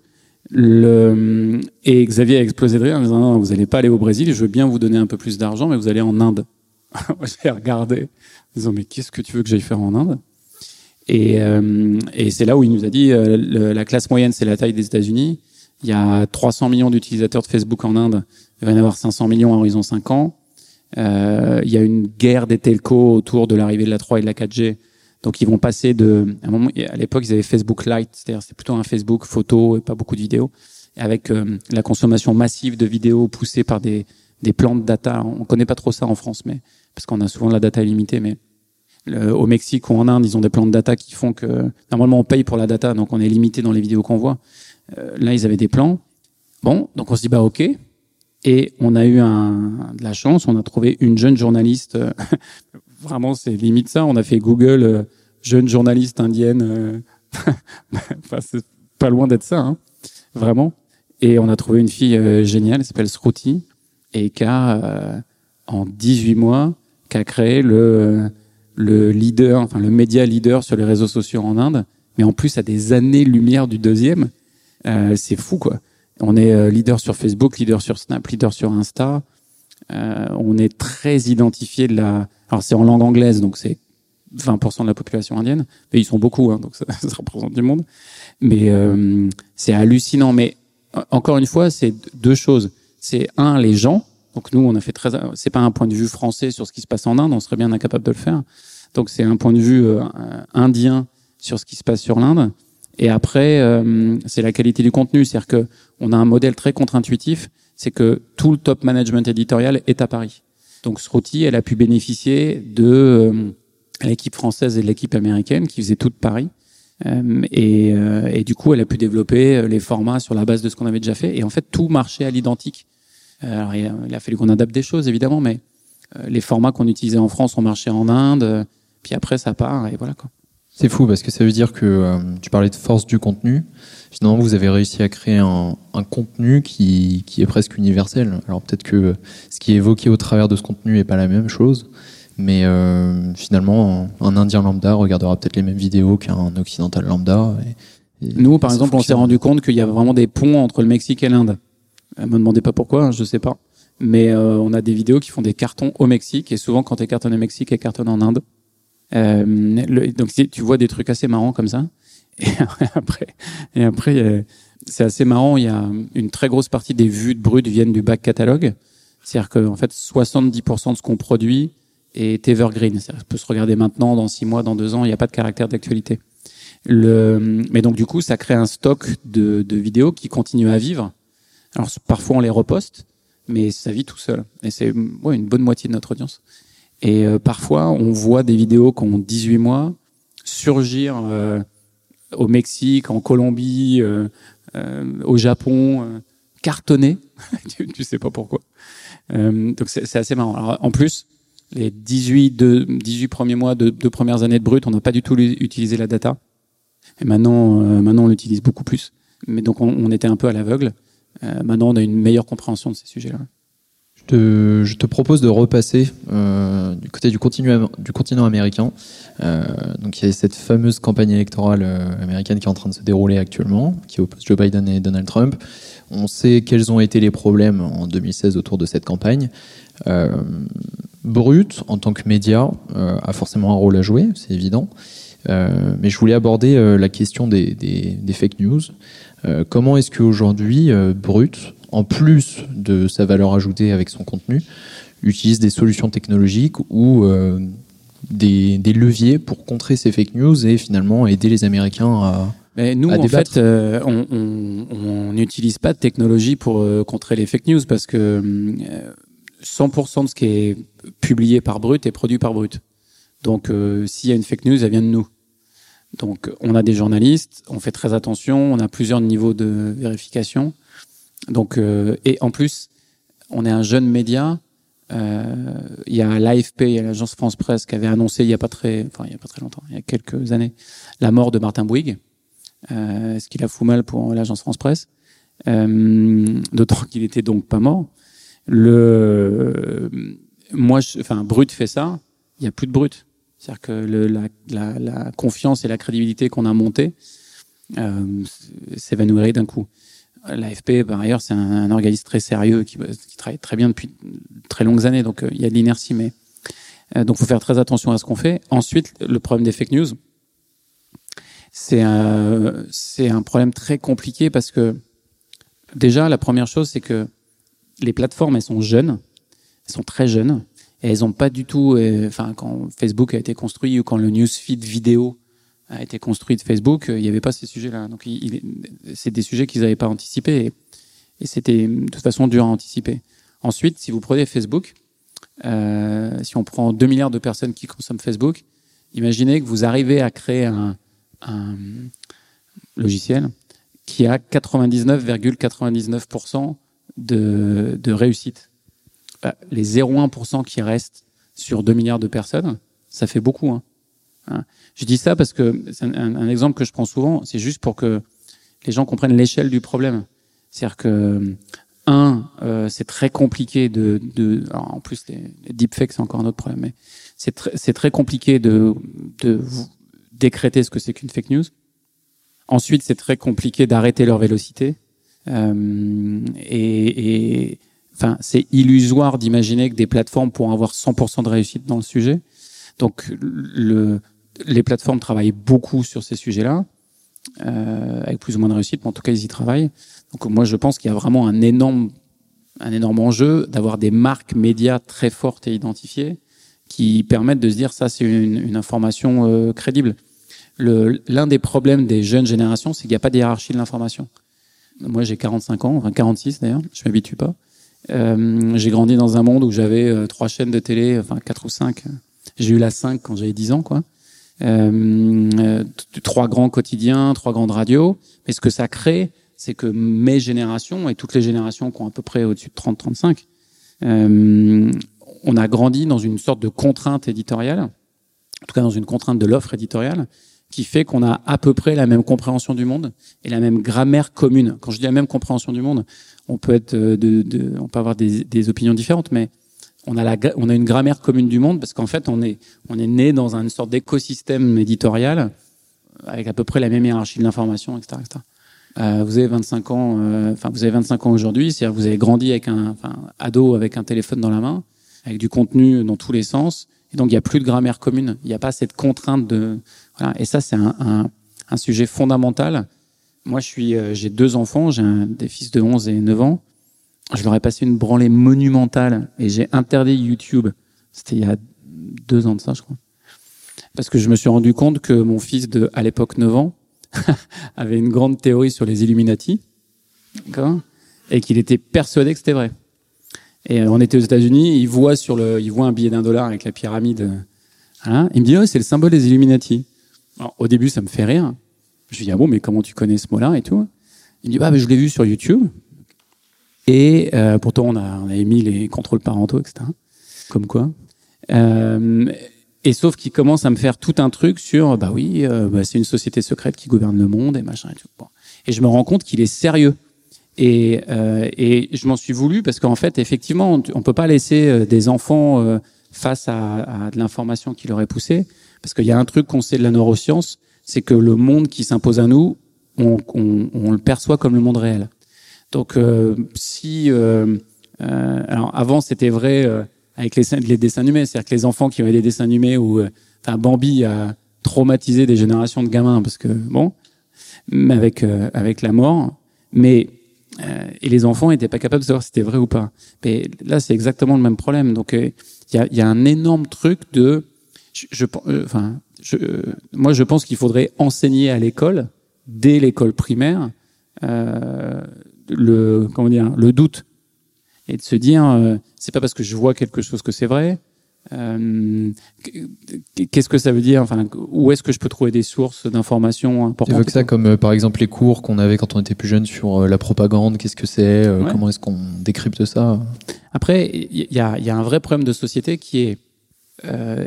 Le... Et Xavier a explosé de rire en disant non, vous n'allez pas aller au Brésil, je veux bien vous donner un peu plus d'argent, mais vous allez en Inde. *laughs* J'ai regardé en disant mais qu'est-ce que tu veux que j'aille faire en Inde? Et, euh, et c'est là où il nous a dit euh, la classe moyenne c'est la taille des États-Unis. Il y a 300 millions d'utilisateurs de Facebook en Inde. Il va y en avoir 500 millions à horizon 5 ans. Euh, il y a une guerre des telcos autour de l'arrivée de la 3 et de la 4G. Donc ils vont passer de, à un moment, à l'époque ils avaient Facebook Lite, c'est-à-dire c'est plutôt un Facebook photo et pas beaucoup de vidéos, avec euh, la consommation massive de vidéos poussée par des des plans de data. On connaît pas trop ça en France, mais parce qu'on a souvent de la data illimitée, mais le, au Mexique ou en Inde, ils ont des plans de data qui font que normalement on paye pour la data, donc on est limité dans les vidéos qu'on voit. Euh, là, ils avaient des plans. Bon, donc on se dit bah ok. Et on a eu un, de la chance, on a trouvé une jeune journaliste vraiment, c'est limite ça. On a fait Google euh, jeune journaliste indienne. Euh, *laughs* c'est pas loin d'être ça, hein, vraiment. Et on a trouvé une fille euh, géniale, elle s'appelle Sruti, et qui a, en 18 mois, qui a créé le, le leader, enfin le média leader sur les réseaux sociaux en Inde, mais en plus à des années-lumière du deuxième. C'est fou, quoi. On est leader sur Facebook, leader sur Snap, leader sur Insta. on est très identifié de la, alors c'est en langue anglaise, donc c'est 20% de la population indienne, mais ils sont beaucoup, hein, donc ça, *laughs* ça, représente du monde. Mais euh, c'est hallucinant. Mais encore une fois, c'est deux choses. C'est un, les gens. Donc nous, on a fait très. C'est pas un point de vue français sur ce qui se passe en Inde, on serait bien incapable de le faire. Donc c'est un point de vue euh, indien sur ce qui se passe sur l'Inde. Et après, euh, c'est la qualité du contenu, c'est-à-dire que on a un modèle très contre-intuitif, c'est que tout le top management éditorial est à Paris. Donc Sroti, elle a pu bénéficier de euh, l'équipe française et de l'équipe américaine qui faisait tout de Paris. Euh, et, euh, et, du coup, elle a pu développer les formats sur la base de ce qu'on avait déjà fait. Et en fait, tout marchait à l'identique. Alors, il a, il a fallu qu'on adapte des choses, évidemment, mais les formats qu'on utilisait en France ont marché en Inde. Puis après, ça part et voilà quoi. C'est fou parce que ça veut dire que tu parlais de force du contenu. Finalement, vous avez réussi à créer un, un contenu qui, qui, est presque universel. Alors peut-être que ce qui est évoqué au travers de ce contenu n'est pas la même chose, Mais euh, finalement, un Indien lambda regardera peut-être les mêmes vidéos qu'un occidental lambda. Et, Nous, par exemple, on s'est rendu compte qu'il y avait vraiment des ponts entre le Mexique et l'Inde. Me demandez pas pourquoi, hein, je sais pas. Mais euh, on a des vidéos qui font des cartons au Mexique et souvent quand tu cartonnes au Mexique, elles cartonnent en Inde. Euh, le, donc tu vois des trucs assez marrants comme ça. Et *laughs* après, et après, c'est assez marrant. Il y a une très grosse partie des vues de brut viennent du back catalogue. C'est-à-dire qu'en en fait, 70% de ce qu'on produit est evergreen. Ça peut se regarder maintenant, dans six mois, dans deux ans. Il n'y a pas de caractère d'actualité. Le, mais donc du coup, ça crée un stock de, de vidéos qui continuent à vivre. Alors parfois on les reposte, mais ça vit tout seul. Et c'est ouais, une bonne moitié de notre audience. Et euh, parfois, on voit des vidéos qui ont 18 mois surgir euh, au Mexique, en Colombie, euh, au Japon, cartonner. *laughs* tu, tu sais pas pourquoi. donc c'est assez marrant. En plus, les 18, de, 18 premiers mois, de deux premières années de brut, on n'a pas du tout utilisé la data. Et maintenant, maintenant on l'utilise beaucoup plus. Mais donc on, on était un peu à l'aveugle. maintenant, on a une meilleure compréhension de ces sujets-là je te propose de repasser euh, du côté du continent, du continent américain. Euh, donc il y a cette fameuse campagne électorale euh, américaine qui est en train de se dérouler actuellement, qui oppose Joe Biden et Donald Trump. On sait quels ont été les problèmes en 2016 autour de cette campagne. Euh, Brut, en tant que média, euh, a forcément un rôle à jouer, c'est évident. Euh, mais je voulais aborder la question des, des, des fake news. comment est-ce qu'aujourd'hui, Brut en plus de sa valeur ajoutée avec son contenu, utilise des solutions technologiques ou euh, des, leviers pour contrer ces fake news et finalement aider les Américains à. Mais nous, en fait, euh, on n'utilise pas de technologie pour euh, contrer les fake news parce que 100% de ce qui est publié par Brut est produit par Brut. Donc, s'il y a une fake news, elle vient de nous. Donc, on a des journalistes, on fait très attention, on a plusieurs niveaux de vérification. Donc, euh, et en plus, on est un jeune média. Euh, il y a l'AFP, il y a l'agence France Presse qui avait annoncé il y a pas très, enfin il y a pas très longtemps, il y a quelques années, la mort de Martin Bouygues. Euh, ce qui la fout mal pour l'agence France Presse, euh, d'autant qu'il était donc pas mort. Le, moi, enfin, Brut fait ça, il y a plus de Brut. C'est-à-dire que le, la, la, la, confiance et la crédibilité qu'on a montée euh, s'évanouirait d'un coup. L'AFP, par ailleurs, c'est un, organisme très sérieux qui, qui, travaille très bien depuis très longues années, donc euh, il y a de l'inertie, mais euh, donc faut faire très attention à ce qu'on fait. Ensuite, le problème des fake news, c'est un, c'est un problème très compliqué parce que déjà, la première chose, c'est que les plateformes, elles sont jeunes, elles sont très jeunes, et elles ont pas du tout, euh, enfin, quand Facebook a été construit ou quand le newsfeed vidéo a été construit de Facebook, euh, il n'y avait pas ces sujets-là. Donc, c'est des sujets qu'ils n'avaient pas anticipés et, et, c'était de toute façon dur à anticiper. Ensuite, si vous prenez Facebook, euh, si on prend 2 milliards de personnes qui consomment Facebook, imaginez que vous arrivez à créer un, un logiciel qui a 99,99% de, de réussite. Bah, les 0,1% qui restent sur 2 milliards de personnes, ça fait beaucoup. Hein. Hein. Je dis ça parce que c'est un, exemple que je prends souvent, c'est juste pour que les gens comprennent l'échelle du problème. C'est-à-dire que un, euh, c'est très compliqué de, de en plus les, les deepfakes c'est encore un autre problème, mais c'est très, c'est très compliqué de, de décréter ce que c'est qu'une fake news. Ensuite, c'est très compliqué d'arrêter leur vélocité. Euh, et, et, enfin, c'est illusoire d'imaginer que des plateformes pourront avoir 100% de réussite dans le sujet. Donc, le, les plateformes travaillent beaucoup sur ces sujets-là, euh, avec plus ou moins de réussite, mais en tout cas, ils y travaillent. Donc moi, je pense qu'il y a vraiment un énorme, un énorme enjeu d'avoir des marques médias très fortes et identifiées qui permettent de se dire ça, c'est une, une, information euh, crédible. L'un des problèmes des jeunes générations, c'est qu'il n'y a pas de hiérarchie de l'information. Moi, j'ai 45 ans, enfin 46 d'ailleurs, je m'habitue pas. Euh, j'ai grandi dans un monde où j'avais euh, trois chaînes de télé, enfin quatre ou cinq. J'ai eu la 5 quand j'avais 10 ans, quoi. Euh, euh, trois grands quotidiens, trois grandes radios. Mais ce que ça crée, c'est que mes générations et toutes les générations qui ont à peu près au-dessus de 30-35, euh, on a grandi dans une sorte de contrainte éditoriale, en tout cas dans une contrainte de l'offre éditoriale, qui fait qu'on a à peu près la même compréhension du monde et la même grammaire commune. Quand je dis la même compréhension du monde, on peut être de, de on peut avoir des, des opinions différentes, mais on a la, on a une grammaire commune du monde parce qu'en fait, on est, on est né dans une sorte d'écosystème éditorial avec à peu près la même hiérarchie de l'information, etc., etc. Euh, vous avez 25 ans, euh, enfin vous avez 25 ans aujourd'hui, c'est-à-dire vous avez grandi avec un, ado avec un téléphone dans la main, avec du contenu dans tous les sens, et donc il n'y a plus de grammaire commune, il n'y a pas cette contrainte de, voilà. Et ça c'est un, un, un, sujet fondamental. Moi je suis, euh, j'ai deux enfants, j'ai des fils de 11 et 9 ans. Je leur ai passé une branlée monumentale et j'ai interdit YouTube. C'était il y a deux ans de ça, je crois, parce que je me suis rendu compte que mon fils de, à l'époque 9 ans *laughs* avait une grande théorie sur les Illuminati, et qu'il était persuadé que c'était vrai. Et on était aux États-Unis, il voit sur le, il voit un billet d'un dollar avec la pyramide. Hein, il me dit, oh, c'est le symbole des Illuminati. Alors, au début, ça me fait rire. Je lui dis, ah bon, mais comment tu connais ce mot-là et tout? Il me dit, bah, je l'ai vu sur YouTube. Et euh, pourtant, on a, on a émis les contrôles parentaux, etc. Comme quoi. Euh, et sauf qu'il commence à me faire tout un truc sur, bah oui, euh, bah c'est une société secrète qui gouverne le monde et machin et tout. Bon. Et je me rends compte qu'il est sérieux. Et, euh, et je m'en suis voulu parce qu'en fait, effectivement, on peut pas laisser euh, des enfants euh, face à, à de l'information qui leur est poussée. Parce qu'il y a un truc qu'on sait de la neuroscience, c'est que le monde qui s'impose à nous, on, on, on, le perçoit comme le monde réel. Donc, euh, si... alors, avant, c'était vrai avec les, dessins animés. C'est-à-dire que les enfants qui avaient des dessins animés où euh, enfin, Bambi a traumatisé des générations de gamins parce que bon, mais avec euh, avec la mort, mais euh, et les enfants étaient pas capables de savoir si c'était vrai ou pas. Mais là, c'est exactement le même problème. Donc il y a, un énorme truc de, je, enfin, moi je pense qu'il faudrait enseigner à l'école dès l'école primaire le comment dire le doute et de se dire euh, c'est pas parce que je vois quelque chose que c'est vrai. Euh, Qu'est-ce que ça veut dire Enfin, où est-ce que je peux trouver des sources d'informations importantes Évoque ça comme euh, par exemple les cours qu'on avait quand on était plus jeune sur la propagande. Qu'est-ce que c'est ouais. Comment est-ce qu'on décrypte ça? Après, il y a, y a, un vrai problème de société qui est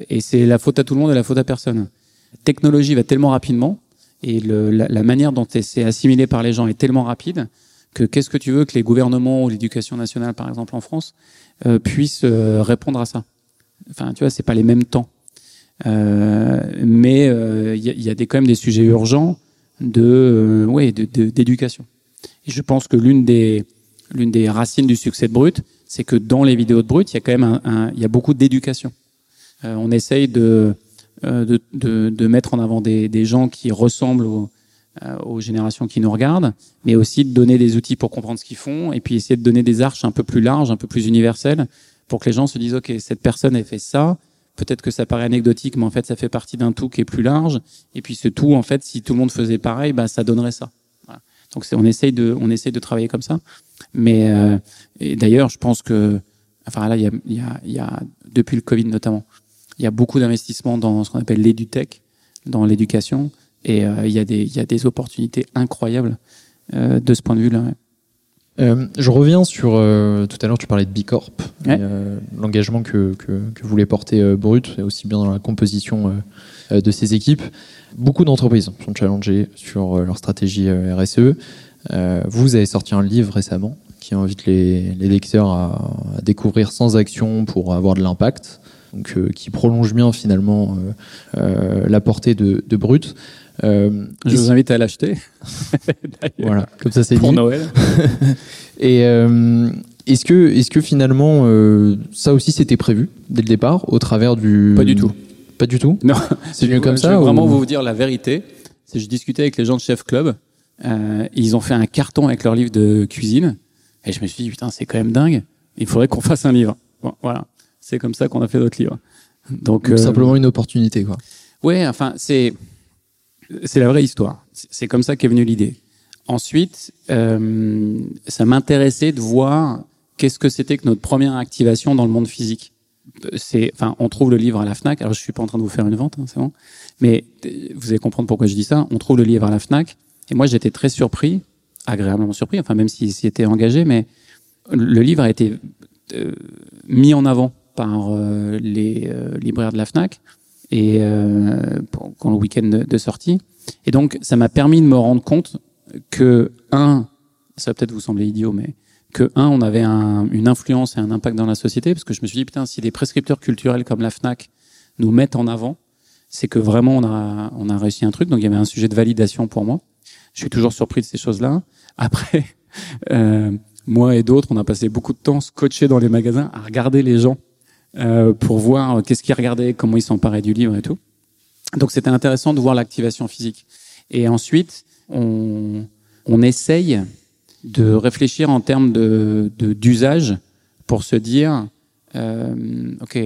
et c'est la faute à tout le monde et la faute à personne. La technologie va tellement rapidement et le, la, la, manière dont c'est assimilé par les gens est tellement rapide que qu'est-ce que tu veux que les gouvernements ou l'éducation nationale, par exemple en France, euh, puissent euh, répondre à ça? Enfin, tu vois, c'est pas les mêmes temps. Euh, mais il y, a, quand même des sujets urgents de, d'éducation. Je pense que l'une des, racines du succès de Brut, c'est que dans les vidéos de Brut, il y a quand même beaucoup d'éducation. on essaye de, mettre en avant des, des gens qui ressemblent aux, aux générations qui nous regardent, mais aussi de donner des outils pour comprendre ce qu'ils font, et puis essayer de donner des arches un peu plus larges, un peu plus universelles, pour que les gens se disent, OK, cette personne a fait ça, peut-être que ça paraît anecdotique, mais en fait, ça fait partie d'un tout qui est plus large, et puis ce tout, en fait, si tout le monde faisait pareil, bah, ça donnerait ça. Voilà. Donc on essaye de, on essaye de travailler comme ça. Mais euh, d'ailleurs, je pense que, enfin là, il y a, y a, y a depuis le Covid notamment, il y a beaucoup d'investissements dans ce qu'on appelle l'EduTech, dans l'éducation. Et euh, il y, a des, y a des opportunités incroyables euh, de ce point de vue-là. Ouais. Euh, je reviens sur euh, tout à l'heure, tu parlais de Bicorp, ouais. euh, l'engagement que, que, que, voulait porter Brut, aussi bien dans la composition de ses équipes. Beaucoup d'entreprises sont challengées sur leur stratégie RSE. vous avez sorti un livre récemment qui invite les, les lecteurs à, à, découvrir sans action pour avoir de l'impact, donc qui prolonge bien finalement la portée de, de Brut. Euh, je vous invite à l'acheter. *laughs* voilà, comme ça c'est dit. Pour Noël. *laughs* Et euh, est-ce que, est-ce que finalement, euh, ça aussi c'était prévu dès le départ, au travers du. Pas du tout. Pas du tout. Non. *laughs* C'est venu comme je ça. vais ou... vraiment vous dire la vérité. C'est je discutais avec les gens de Chef Club. Ils ont fait un carton avec leur livre de cuisine. Et je me suis dit putain c'est quand même dingue. Il faudrait qu'on fasse un livre. Bon, voilà. C'est comme ça qu'on a fait notre livre. Donc, Donc simplement une opportunité quoi. Ouais, enfin c'est c'est la vraie histoire. C'est comme ça qu'est venue l'idée. Ensuite, euh, ça m'intéressait de voir qu'est-ce que c'était que notre première activation dans le monde physique. C'est, enfin, on trouve le livre à la Fnac. Alors, je suis pas en train de vous faire une vente, hein, c'est bon. Mais vous allez comprendre pourquoi je dis ça. On trouve le livre à la Fnac, et moi, j'étais très surpris, agréablement surpris. Enfin, même s'il s'y était engagé, mais le livre a été euh, mis en avant par euh, les euh, libraires de la Fnac et euh, quand le week-end de, de, sortie. Et donc, ça m'a permis de me rendre compte que un, ça va peut-être vous sembler idiot, mais que un, on avait un, une influence et un impact dans la société, parce que je me suis dit putain, si des prescripteurs culturels comme la Fnac nous mettent en avant, c'est que vraiment on a on a réussi un truc. Donc il y avait un sujet de validation pour moi. Je suis toujours surpris de ces choses-là. Après, *laughs* euh, moi et d'autres, on a passé beaucoup de temps scotché dans les magasins à regarder les gens euh, pour voir qu'est-ce qu'ils regardaient, comment ils s'emparaient du livre et tout. Donc c'était intéressant de voir l'activation physique. Et ensuite, on, on essaye de réfléchir en termes de d'usage pour se dire, euh, ok,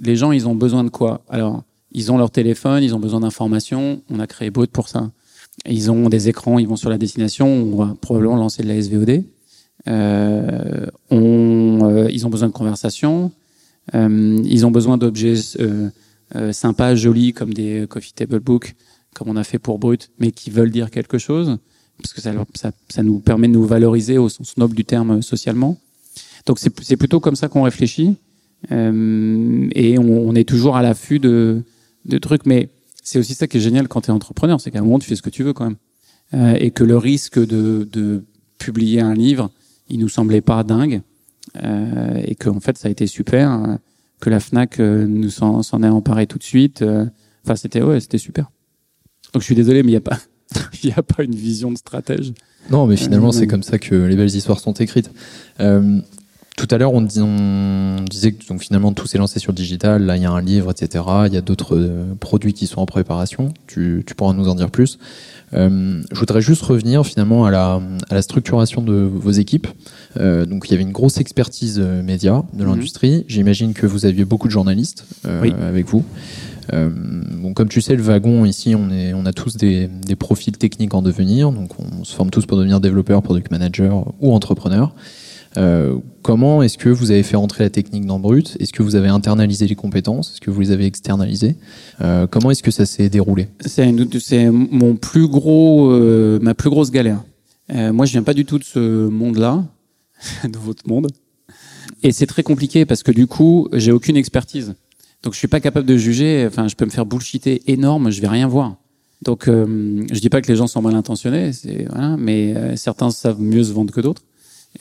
les gens, ils ont besoin de quoi? Alors, ils ont leur téléphone, ils ont besoin d'informations. On a créé Brut pour ça. Ils ont des écrans, ils vont sur la destination. On va probablement lancer de la SVOD. Euh, on, euh, ils ont besoin de conversation. Euh, ils ont besoin d'objets euh, euh, sympas, jolis, comme des coffee table books, comme on a fait pour Brut, mais qui veulent dire quelque chose, parce que ça, ça, ça nous permet de nous valoriser au sens noble du terme socialement. Donc c'est plutôt comme ça qu'on réfléchit. Euh, et on, on, est toujours à l'affût de, de trucs. Mais c'est aussi ça qui est génial quand tu es entrepreneur, c'est qu'à un moment tu fais ce que tu veux quand même. Euh, et que le risque de, de publier un livre, il nous semblait pas dingue. Euh, et que en fait ça a été super. Hein, que la Fnac euh, nous s'en, s'en ait emparé tout de suite. Euh, enfin c'était ouais, c'était super. Donc je suis désolé, mais il y a pas *laughs* il y a pas une vision de stratège. Non, mais finalement, euh, c'est comme ça que les belles histoires sont écrites. Euh, tout à l'heure, on, on, disait que donc, finalement tout s'est lancé sur le digital. Là, il y a un livre, etc. Il y a d'autres euh, produits qui sont en préparation. Tu, tu, pourras nous en dire plus. Euh, je voudrais juste revenir finalement à la, à la structuration de vos équipes. Euh, donc, il y avait une grosse expertise euh, média de l'industrie. Mmh. J'imagine que vous aviez beaucoup de journalistes euh, oui. avec vous. bon, comme tu sais, le wagon ici, on, est, on a tous des, des profils techniques en devenir. Donc, on se forme tous pour devenir développeur, product manager ou entrepreneur. Euh, comment est-ce que vous avez fait rentrer la technique dans Brut? Est-ce que vous avez internalisé les compétences? Est-ce que vous les avez externalisées? Euh, Comment est-ce que ça s'est déroulé? C'est mon plus gros, euh, ma plus grosse galère. Euh, moi, je viens pas du tout de ce monde-là, *laughs* de votre monde, et c'est très compliqué parce que du coup, j'ai aucune expertise. Donc, je suis pas capable de juger. Enfin, je peux me faire bullshiter énorme, je vais rien voir. Donc, euh, je dis pas que les gens sont mal intentionnés, voilà, mais certains savent mieux se vendre que d'autres.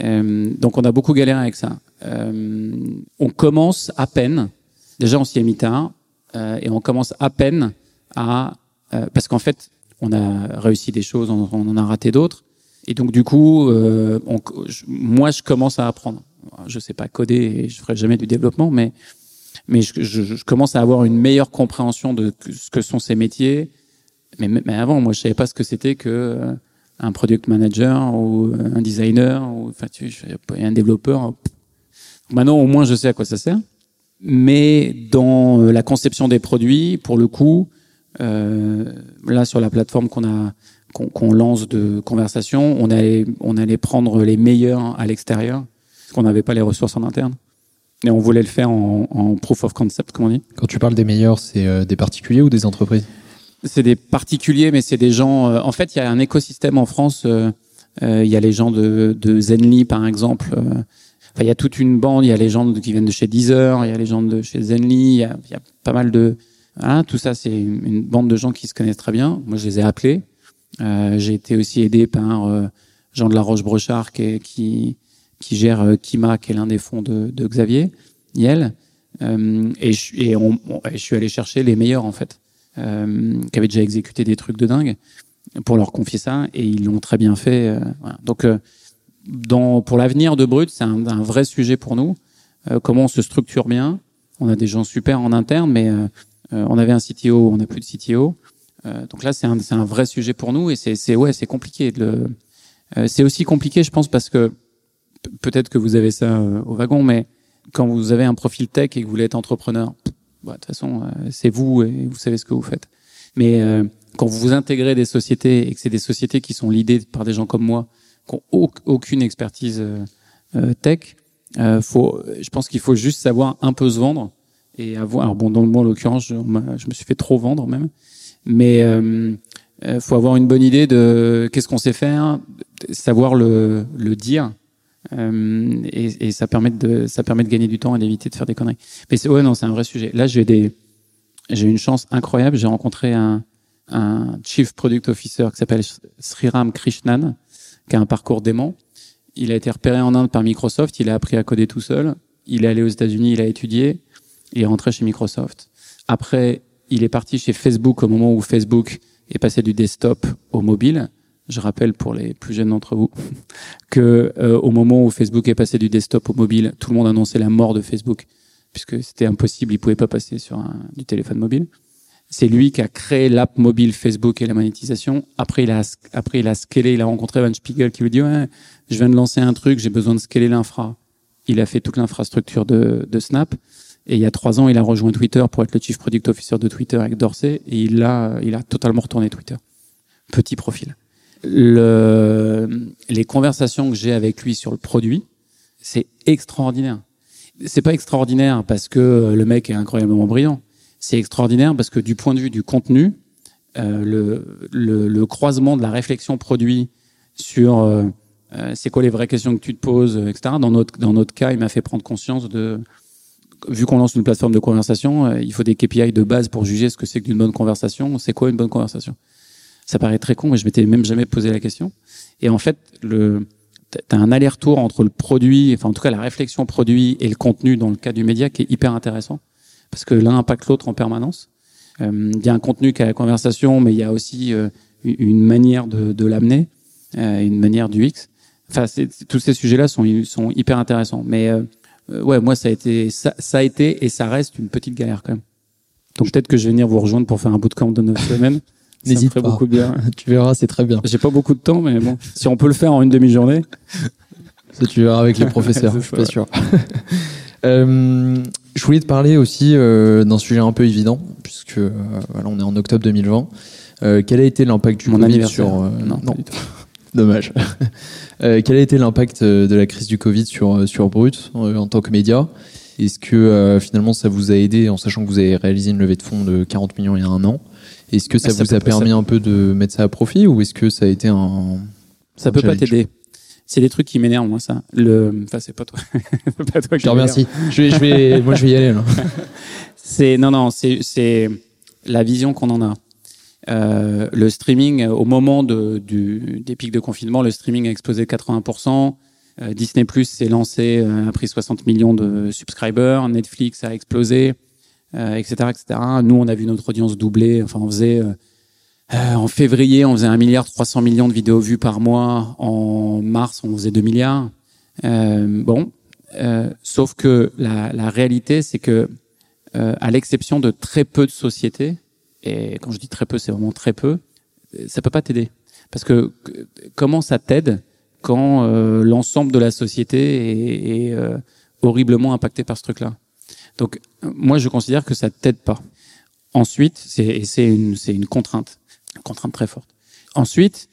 Euh, donc on a beaucoup galéré avec ça. Euh, on commence à peine. Déjà on s'y est mis tard et on commence à peine à euh, parce qu'en fait on a réussi des choses, on, en a raté d'autres. Et donc du coup, moi je commence à apprendre. Je sais pas coder et je ferai jamais du développement, mais je commence à avoir une meilleure compréhension de ce que sont ces métiers. Mais, mais avant, moi je savais pas ce que c'était que un product manager ou un designer ou enfin tu un développeur. Maintenant au moins je sais à quoi ça sert. Mais dans la conception des produits, pour le coup, euh, là sur la plateforme qu'on a qu'on qu lance de conversation, on allait on allait prendre les meilleurs à l'extérieur parce qu'on n'avait pas les ressources en interne. Et on voulait le faire en, en proof of concept, comme on dit. Quand tu parles des meilleurs, c'est euh, des particuliers ou des entreprises? C'est des particuliers, mais c'est des gens. Euh, en fait, il y a un écosystème en France. Euh, euh, il y a les gens de, de Zenly, par exemple. Enfin, il y a toute une bande. Il y a les gens qui viennent de chez Deezer. Il y a les gens de chez Zenly. Il y y a pas mal de. Voilà, tout ça, c'est une, bande de gens qui se connaissent très bien. Moi, je les ai appelés. J'ai été aussi aidé par Jean de la Roche-Brochard qui, qui, qui gère Kima, qui est l'un des fonds de, Xavier Niel. et, on, et je suis allé chercher les meilleurs en fait euh, qui avaient déjà exécuté des trucs de dingue pour leur confier ça et ils l'ont très bien fait. Euh, voilà. Donc, euh, dans, pour l'avenir de Brut, c'est un, un, vrai sujet pour nous. Euh, comment on se structure bien On a des gens super en interne, mais euh, on avait un CTO, on n'a plus de CTO. donc là, c'est un, un vrai sujet pour nous et c'est ouais, c'est compliqué. C'est aussi compliqué, je pense, parce que peut-être que vous avez ça au wagon, mais quand vous avez un profil tech et que vous voulez être entrepreneur, bah, de toute façon, euh, c'est vous et vous savez ce que vous faites. Mais euh, quand vous vous intégrez des sociétés et que c'est des sociétés qui sont l'idée par des gens comme moi, qui n'ont aucune expertise euh, tech, faut, je pense qu'il faut juste savoir un peu se vendre et avoir. Alors bon, dans le mot en l'occurrence, je, je, me suis fait trop vendre même, mais euh, faut avoir une bonne idée de qu'est-ce qu'on sait faire, savoir le, le dire euh, et, et, ça permet de ça permet de gagner du temps et d'éviter de faire des conneries. Mais c'est ouais non, c'est un vrai sujet. Là, j'ai des j'ai une chance incroyable. J'ai rencontré un un chief product officer qui s'appelle Sriram Krishnan, qui a un parcours dément Il a été repéré en Inde par Microsoft. Il a appris à coder tout seul. Il est allé aux États-Unis. Il a étudié. Il est rentré chez Microsoft. Après, il est parti chez Facebook au moment où Facebook est passé du desktop au mobile. Je rappelle pour les plus jeunes d'entre vous *laughs* que euh, au moment où Facebook est passé du desktop au mobile, tout le monde annonçait la mort de Facebook puisque c'était impossible, il pouvait pas passer sur un, du téléphone mobile. C'est lui qui a créé l'app mobile Facebook et la monétisation. Après, il a après il a scalé, il a rencontré Van Spiegel qui lui dit ouais, je viens de lancer un truc, j'ai besoin de scaler l'infra. Il a fait toute l'infrastructure de, de Snap. Et il y a trois ans, il a rejoint Twitter pour être le chief product officer de Twitter avec Dorsey, et il a, il a totalement retourné Twitter. Petit profil. Le, les conversations que j'ai avec lui sur le produit, c'est extraordinaire. C'est pas extraordinaire parce que le mec est incroyablement brillant. C'est extraordinaire parce que du point de vue du contenu, euh, le, le, le, croisement de la réflexion produit sur euh, euh c'est quoi les vraies questions que tu te poses, etc. Dans notre dans notre cas, il m'a fait prendre conscience de vu qu'on lance une plateforme de conversation, il faut des KPI de base pour juger ce que c'est qu'une bonne conversation. C'est quoi une bonne conversation Ça paraît très con, mais je m'étais même jamais posé la question. Et en fait, le t'as un aller-retour entre le produit, enfin en tout cas la réflexion produit et le contenu dans le cas du média qui est hyper intéressant parce que l'un impacte l'autre en permanence. Euh, il y a un contenu qui a la conversation, mais il y a aussi euh, une manière de, de l'amener, euh, une manière du X. Enfin, tous ces sujets-là sont, sont hyper intéressants. Mais euh, ouais, moi ça a été ça, ça, a été et ça reste une petite galère quand même. Donc peut-être que je vais venir vous rejoindre pour faire un bootcamp de 9 semaines. *laughs* N'hésite pas. beaucoup bien. *laughs* tu verras, c'est très bien. J'ai pas beaucoup de temps, mais bon, si on peut le faire en une demi-journée. *laughs* Ça, tu verras avec les *laughs* professeurs, je suis pas sûr. euh, je voulais te parler aussi euh, d'un sujet un peu évident, puisque euh, voilà, on est en octobre 2020. Euh, quel a été l'impact du Mon Covid sur non, non. Dommage. Quel a été l'impact de la crise du Covid sur, sur Brut en tant que média? Est-ce que finalement ça vous a aidé en sachant que vous avez réalisé une levée de fonds de 40 millions il y a un an? Est-ce que ça, ça vous a permis ça- un peu de mettre ça à profit ou est-ce que ça a été un... Ça un peut pas t'aider. C'est des trucs qui m'énervent moi ça. Le, enfin c'est pas toi. *laughs* Pas toi qui Je te remercie. Je vais, je vais, *laughs* moi je vais y aller là. *laughs* C'est non non c'est c'est la vision qu'on en a. Euh, le streaming au moment de, du, des pics de confinement, le streaming a explosé de 80%. Euh, Disney Plus s'est lancé, euh, a pris 60 millions de subscribers. Netflix a explosé, euh, etc., etc. Nous, on a vu notre audience doubler. Enfin, on faisait euh, euh, en février, on faisait 1 milliard 300 millions de vidéos vues par mois. En mars, on faisait 2 milliards. Euh, bon, sauf que la, réalité, c'est que à l'exception de très peu de sociétés, et quand je dis très peu, c'est vraiment très peu, ça peut pas t'aider. Parce que comment ça t'aide quand l'ensemble de la société est, est, horriblement impacté par ce truc-là? Donc moi, je considère que ça t'aide pas. Ensuite, c'est une une contrainte, une contrainte très forte. Ensuite,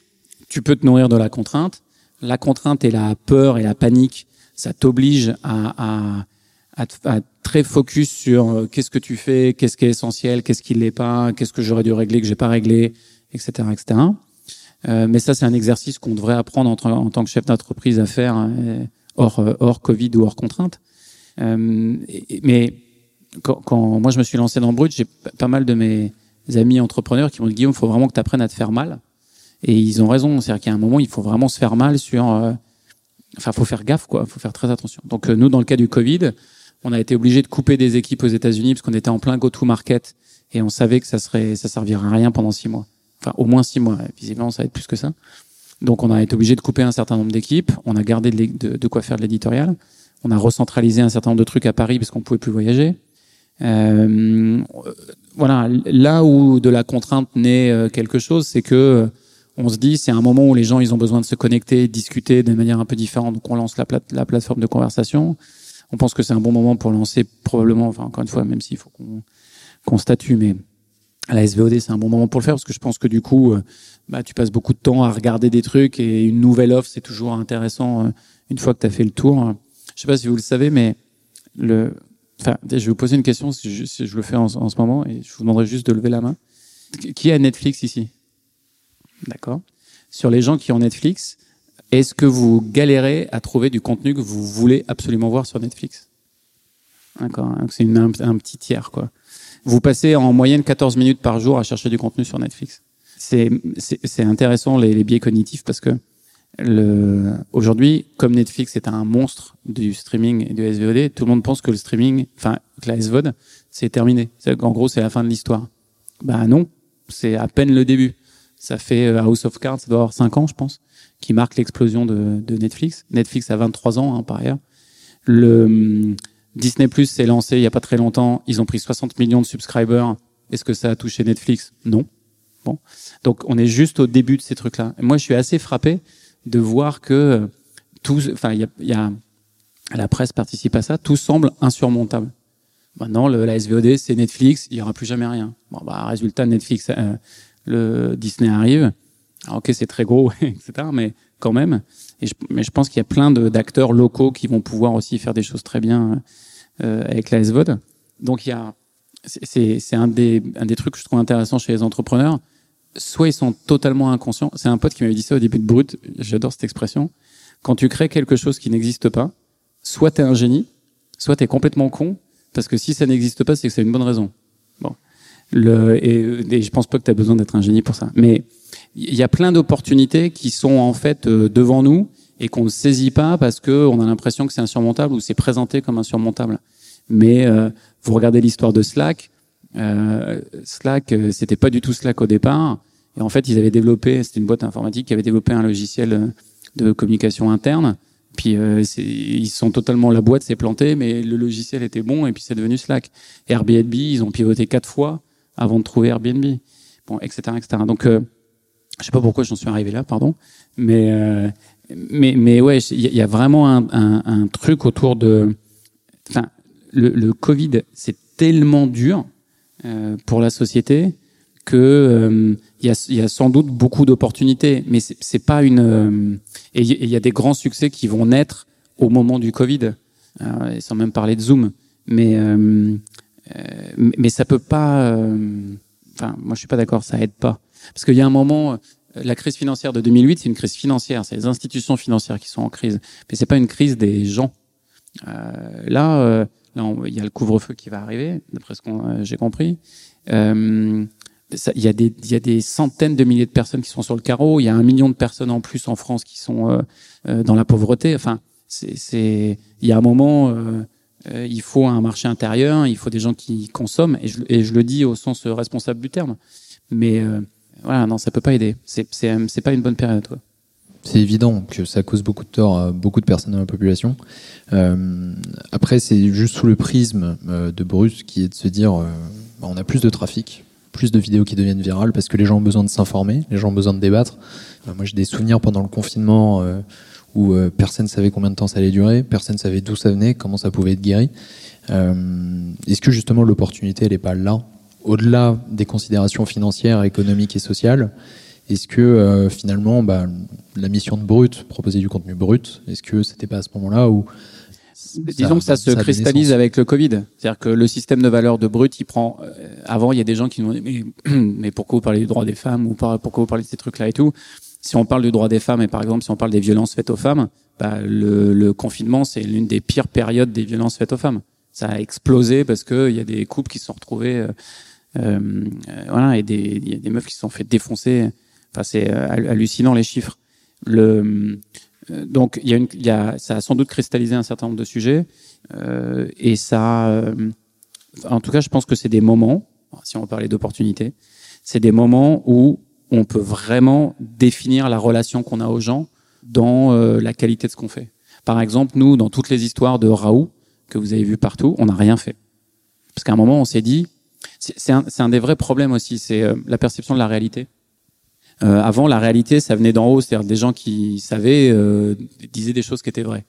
tu peux te nourrir de la contrainte. La contrainte et la peur et la panique, ça t'oblige à, à à, à très focus sur euh, qu'est-ce que tu fais, qu'est-ce qui est essentiel, qu'est-ce qui l'est pas, qu'est-ce que j'aurais dû régler que j'ai pas réglé, etc., etc. Euh, mais ça, c'est un exercice qu'on devrait apprendre en, tant que chef d'entreprise à faire euh, hors, euh, hors Covid ou hors contrainte. Euh, mais quand, quand moi je me suis lancé dans Brut, j'ai pas mal de mes amis entrepreneurs qui m'ont dit Guillaume, il faut vraiment que tu apprennes à te faire mal. Et ils ont raison, c'est-à-dire a un moment, il faut vraiment se faire mal sur. euh, Enfin, faut faire gaffe, quoi. Faut faire très attention. Donc euh, nous, dans le cas du Covid, on a été obligé de couper des équipes aux États-Unis parce qu'on était en plein go-to-market et on savait que ça serait, ça servirait à rien pendant six mois. Enfin, au moins six mois. Visiblement, ça va être plus que ça. Donc, on a été obligé de couper un certain nombre d'équipes. On a gardé de, de quoi faire de l'éditorial. On a recentralisé un certain nombre de trucs à Paris parce qu'on pouvait plus voyager. Euh, voilà, là où de la contrainte naît euh, quelque chose, c'est que euh, on se dit c'est un moment où les gens ils ont besoin de se connecter, discuter de manière un peu différente. Donc on lance la, plate- la plateforme de conversation. On pense que c'est un bon moment pour lancer probablement, enfin encore une fois, même s'il faut qu'on qu'on statue, mais à la SVOD c'est un bon moment pour le faire parce que je pense que du coup, euh, bah, tu passes beaucoup de temps à regarder des trucs et une nouvelle offre c'est toujours intéressant une fois que tu as fait le tour. Je sais pas si vous le savez, mais le, enfin, je vais vous poser une question si je, le fais en, ce moment et je vous demanderai juste de lever la main. Qui a Netflix ici? D'accord. Sur les gens qui ont Netflix, est-ce que vous galérez à trouver du contenu que vous voulez absolument voir sur Netflix? D'accord. C'est un, un petit tiers, quoi. Vous passez en moyenne 14 minutes par jour à chercher du contenu sur Netflix. C'est intéressant les biais cognitifs parce que le... aujourd'hui, comme Netflix est un monstre du streaming et du SVOD, tout le monde pense que le streaming, enfin, que la SVOD, c'est terminé. En gros, c'est la fin de l'histoire. Bah non, c'est à peine le début. Ça fait euh, House of Cards, ça doit avoir 5 ans, je pense, qui marque l'explosion de, de, Netflix. Netflix a 23 ans, hein, par ailleurs. Le hum, Disney Plus s'est lancé il y a pas très longtemps. Ils ont pris 60 millions de subscribers. Est-ce que ça a touché Netflix? Non. Bon, donc on est juste au début de ces trucs-là. Moi, je suis assez frappé de voir que tout, enfin, il y a, la presse participe à ça, tout semble insurmontable. Maintenant, la SVOD, c'est Netflix, il y aura plus jamais rien. Bon, bah, résultat, Netflix, euh, le Disney arrive. Alors, ok, c'est très gros, *laughs* etc., mais quand même. Et mais je pense qu'il y a plein d'acteurs locaux qui vont pouvoir aussi faire des choses très bien euh, avec la SVOD. Donc, il y a, c'est un des, un des trucs que je trouve intéressant chez les entrepreneurs soit ils sont totalement inconscients. C'est un pote qui m'avait dit ça au début de Brut. J'adore cette expression. Quand tu crées quelque chose qui n'existe pas, soit t'es un génie, soit t'es complètement con, parce que si ça n'existe pas, c'est que c'est une bonne raison. Bon. Le, et, je pense pas que tu as besoin d'être un génie pour ça. Mais il y a plein d'opportunités qui sont en fait euh, devant nous et qu'on ne saisit pas parce que on a l'impression que c'est insurmontable ou c'est présenté comme insurmontable. Mais euh, vous regardez l'histoire de Slack, euh, Slack, euh, c'était pas du tout Slack au départ. En fait, ils avaient développé, c'était une boîte informatique qui avait développé un logiciel euh, de communication interne. Puis euh, ils sont totalement la boîte s'est plantée, mais le logiciel était bon et puis c'est devenu Slack. Airbnb, ils ont pivoté quatre fois avant de trouver Airbnb. Bon, etc., etc. Donc, euh, je sais pas pourquoi j'en suis arrivé là, pardon, mais euh, mais mais ouais, il y, a vraiment un, truc autour de, enfin, le, Covid, c'est tellement dur pour la société que il y, a, y, a, sans doute beaucoup d'opportunités, mais c'est pas une euh, et il y a des grands succès qui vont naître au moment du Covid, euh, sans même parler de Zoom, mais euh, mais ça peut pas. Enfin, moi je suis pas d'accord, ça aide pas, parce qu'il y a un moment. La crise financière de 2008, c'est une crise financière, c'est les institutions financières qui sont en crise, mais c'est pas une crise des gens. là, il y a le couvre-feu qui va arriver, d'après ce que euh, j'ai compris. Euh, il y, a des, centaines de milliers de personnes qui sont sur le carreau. Il y a un million de personnes en plus en France qui sont euh, euh dans la pauvreté. Enfin, il y a un moment, euh, il faut un marché intérieur, il faut des gens qui consomment, et je, le dis au sens responsable du terme. Mais voilà, non, ça peut pas aider. C'est, c'est, pas une bonne période. C'est évident que ça cause beaucoup de tort à beaucoup de personnes dans la population. Euh, après, c'est juste sous le prisme euh, de Bruce qui est de se dire, euh, on a plus de trafic, plus de vidéos qui deviennent virales parce que les gens ont besoin de s'informer, les gens ont besoin de débattre. Euh, moi, j'ai des souvenirs pendant le confinement euh, où euh, personne savait combien de temps ça allait durer, personne savait d'où ça venait, comment ça pouvait être guéri. Est-ce que justement l'opportunité, elle n'est pas là, au-delà des considérations financières, économiques et sociales est-ce que finalement, bah, la mission de Brut, proposer du contenu brut, est-ce que c'était pas à ce moment-là où Disons que ça se cristallise avec le Covid. C'est-à-dire que le système de valeur de Brut, il prend. Euh, avant, il y a des gens qui nous mais, *clears throat* mais pourquoi vous parlez du droit des femmes ou pourquoi vous parlez de ces trucs-là et tout? Si on parle du droit des femmes et par exemple si on parle des violences faites aux femmes, bah, le, le confinement c'est l'une des pires périodes des violences faites aux femmes. Ça a explosé parce que il y a des couples qui se sont retrouvés, euh, euh, voilà, et des, il y a des meufs qui se sont fait défoncer Enfin, c'est euh, hallucinant les chiffres. Le, euh, donc, il y a une, il y a, ça a sans doute cristallisé un certain nombre de sujets, euh, et ça, euh, en tout cas, je pense que c'est des moments, si on parler d'opportunités, c'est des moments où on peut vraiment définir la relation qu'on a aux gens dans euh, la qualité de ce qu'on fait. Par exemple, nous, dans toutes les histoires de Raoult que vous avez vu partout, on n'a rien fait. Parce qu'à un moment, on s'est dit, c'est un, un, des vrais problèmes aussi, c'est la perception de la réalité. Euh, avant, la réalité, ça venait d'en haut, c'est-à-dire des gens qui savaient euh, disaient des choses qui étaient vraies.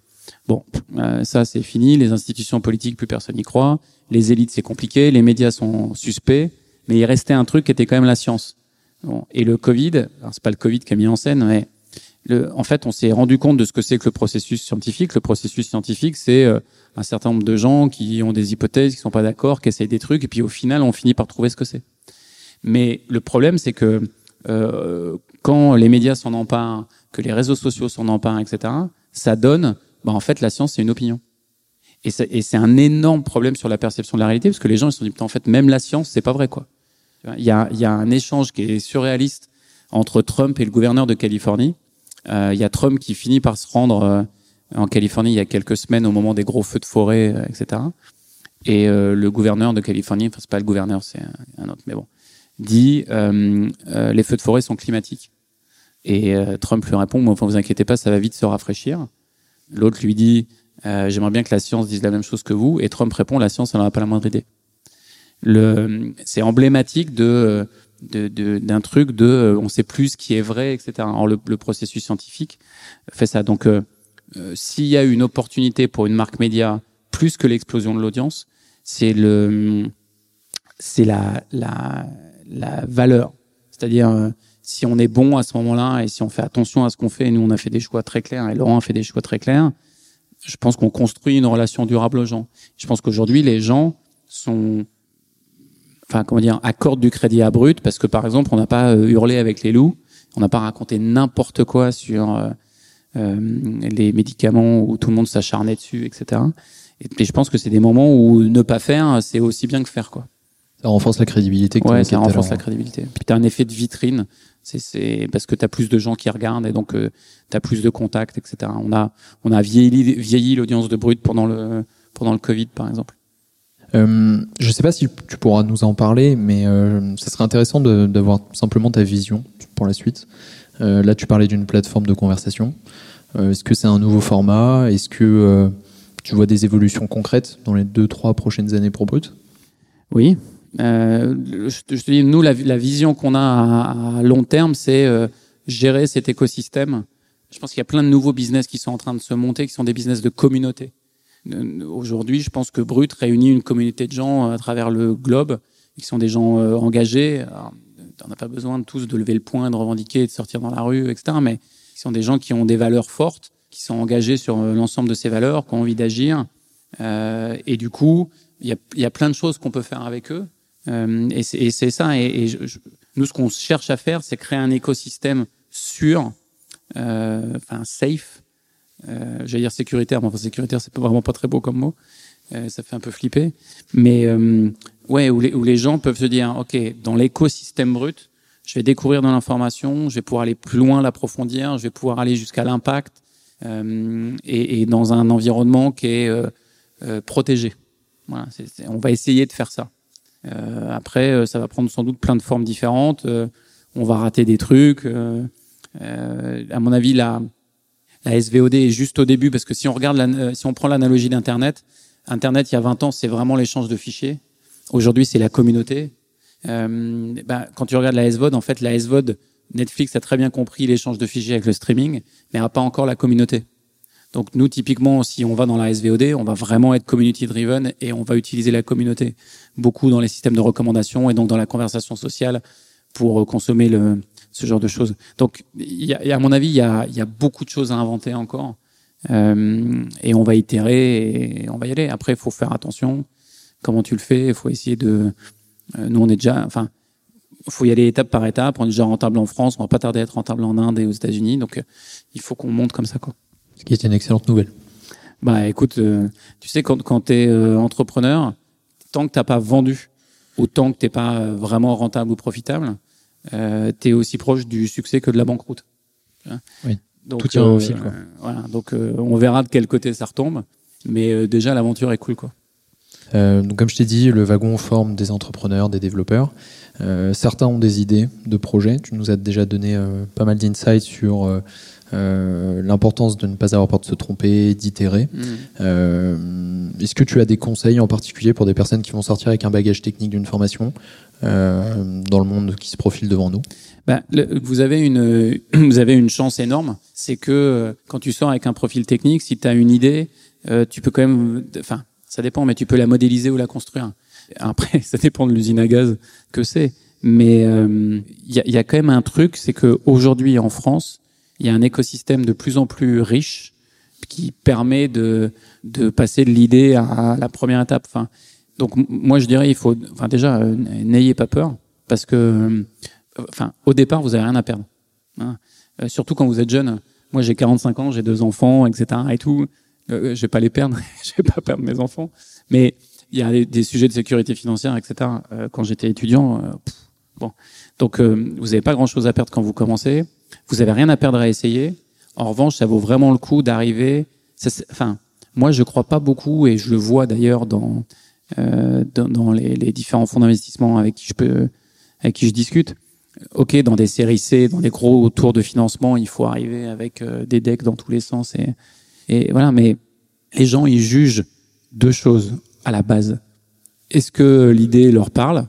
Bon, euh, ça c'est fini. Les institutions politiques, plus personne n'y croit. Les élites, c'est compliqué. Les médias sont suspects. Mais il restait un truc qui était quand même la science. Bon. Et le Covid, c'est pas le Covid qui a mis en scène, mais le, en fait, on s'est rendu compte de ce que c'est que le processus scientifique. Le processus scientifique, c'est euh, un certain nombre de gens qui ont des hypothèses, qui sont pas d'accord, qui essayent des trucs, et puis au final, on finit par trouver ce que c'est. Mais le problème, c'est que euh, quand les médias s'en emparent, que les réseaux sociaux s'en emparent, etc., ça donne, bah, en fait, la science, c'est une opinion. Et c'est un énorme problème sur la perception de la réalité, parce que les gens ils se sont dit, en fait, même la science, c'est pas vrai, quoi. Il y, a, il y a un échange qui est surréaliste entre Trump et le gouverneur de Californie. Il y a Trump qui finit par se rendre en Californie il y a quelques semaines au moment des gros feux de forêt, etc. Et le gouverneur de Californie, enfin c'est pas le gouverneur, c'est un autre, mais bon, dit les feux de forêt sont climatiques. Et Trump lui répond, bon, enfin, vous inquiétez pas, ça va vite se rafraîchir. L'autre lui dit, euh, j'aimerais bien que la science dise la même chose que vous. Et Trump répond, la science, elle n'en a pas la moindre idée. Le, c'est emblématique de, d'un truc de, euh, on sait plus ce qui est vrai, etc. Alors le, processus scientifique fait ça. Donc, euh, s'il y a une opportunité pour une marque média plus que l'explosion de l'audience, c'est le, c'est la, la, la valeur. C'est-à-dire, si on est bon à ce moment-là et si on fait attention à ce qu'on fait, nous on a fait des choix très clairs et Laurent a fait des choix très clairs, je pense qu'on construit une relation durable aux gens. Je pense qu'aujourd'hui, les gens sont, enfin, comment dire, accordent du crédit à brut parce que, par exemple, on n'a pas euh, hurlé avec les loups, on n'a pas raconté n'importe quoi sur euh, euh, les médicaments où tout le monde s'acharnait dessus, etc. Et, je pense que c'est des moments où ne pas faire, c'est aussi bien que faire, quoi. Ça renforce la crédibilité. Que ouais, ça renforce la crédibilité. Puis tu as un effet de vitrine c'est parce que tu as plus de gens qui regardent et donc euh, tu as plus de contacts, etc. On a, on a vieilli, vieilli l'audience de Brut pendant le, pendant le Covid, par exemple. Euh, je sais pas si tu pourras nous en parler, mais euh, ça serait intéressant d'avoir simplement ta vision pour la suite. Euh, là, tu parlais d'une plateforme de conversation. Euh, est-ce que c'est un nouveau format? Est-ce que tu vois des évolutions concrètes dans les deux, trois prochaines années pour Brut? Oui, euh, je, te dis, nous, la, vision qu'on a à, long terme, c'est euh, gérer cet écosystème. Je pense qu'il y a plein de nouveaux business qui sont en train de se monter, qui sont des business de communauté. Euh, aujourd'hui, je pense que Brut réunit une communauté de gens à travers le globe, qui sont des gens engagés. on n'a pas besoin de tous de lever le poing, de revendiquer, de sortir dans la rue, etc. Mais qui sont des gens qui ont des valeurs fortes, qui sont engagés sur l'ensemble de ces valeurs, qui ont envie d'agir. Euh, et du coup, il y a, plein de choses qu'on peut faire avec eux. Euh, et c'est ça. Et, nous, ce qu'on cherche à faire, c'est créer un écosystème sûr, euh, enfin safe. Euh, J'allais dire sécuritaire, mais enfin sécuritaire, c'est vraiment pas très beau comme mot. Ça fait un peu flipper. Mais ouais, où les, gens peuvent se dire, ok, dans l'écosystème brut, je vais découvrir de l'information, je vais pouvoir aller plus loin, l'approfondir, je vais pouvoir aller jusqu'à l'impact et, dans un environnement qui est protégé. On va essayer de faire ça. Euh, après, euh, ça va prendre sans doute plein de formes différentes. Euh, on va rater des trucs. à mon avis, la, la SVOD est juste au début parce que si on regarde, la, si on prend l'analogie d'Internet, Internet il y a 20 ans c'est vraiment l'échange de fichiers. Aujourd'hui c'est la communauté. Euh, ben, quand tu regardes la SVOD, en fait la SVOD, Netflix a très bien compris l'échange de fichiers avec le streaming, mais n'a pas encore la communauté. Donc nous, typiquement, si on va dans la SVOD, on va vraiment être community driven et on va utiliser la communauté beaucoup dans les systèmes de recommandation et donc dans la conversation sociale pour consommer le, ce genre de choses. Donc, à mon avis, il y a, beaucoup de choses à inventer encore euh, et on va itérer et on va y aller. Après, il faut faire attention. Comment tu le fais? Il faut essayer de. Euh, nous, on est déjà. Enfin, faut y aller étape par étape. On est déjà rentable en France. On va pas tarder à être rentable en Inde et aux États-Unis. Donc, euh, il faut qu'on monte comme ça, quoi. Ce qui est une excellente nouvelle. Bah écoute, euh, tu sais, quand, quand tu es euh, entrepreneur, tant que t'as pas vendu, ou tant que t'es pas euh, vraiment rentable ou profitable, euh, tu es aussi proche du succès que de la banqueroute. Oui. Donc, Tout tient au fil. Quoi. voilà, donc on verra de quel côté ça retombe, mais déjà l'aventure est cool. quoi. donc comme je t'ai dit, le wagon forme des entrepreneurs, des développeurs. certains ont des idées de projets. Tu nous as déjà donné pas mal d'insights sur euh, l'importance de ne pas avoir peur de se tromper, d'itérer. Mm. Euh, Est-ce que tu as des conseils en particulier pour des personnes qui vont sortir avec un bagage technique d'une formation euh, dans le monde qui se profile devant nous? Bah, vous avez une *clears throat* vous avez une chance énorme, c'est que euh, quand tu sors avec un profil technique, si tu as une idée, euh, tu peux quand même, enfin, ça dépend, mais tu peux la modéliser ou la construire. Après, *laughs* ça dépend de l'usine à gaz que c'est. Mais il euh, y, a, y, a, quand même un truc, c'est que aujourd'hui en France, il y a un écosystème de plus en plus riche qui permet de, de passer de l'idée à la première étape. Enfin, donc moi je dirais il faut, enfin déjà euh, n'ayez pas peur parce que, euh, enfin au départ vous avez rien à perdre. Hein. Euh, surtout quand vous êtes jeune. Moi j'ai 45 ans, j'ai deux enfants, etc. et tout. je vais pas les perdre, *laughs* je vais pas perdre mes enfants. Mais il y a des, sujets de sécurité financière, etc. quand j'étais étudiant, bon. Donc vous n'avez pas grand chose à perdre quand vous commencez. Vous avez rien à perdre à essayer. En revanche, ça vaut vraiment le coup d'arriver. Enfin, moi, je crois pas beaucoup, et je le vois d'ailleurs dans euh, dans, dans les, les, différents fonds d'investissement avec qui je peux, avec qui je discute. Ok, dans des séries C, dans des gros tours de financement, il faut arriver avec euh, des decks dans tous les sens et, et voilà. Mais les gens, ils jugent deux choses à la base. Est-ce que l'idée leur parle?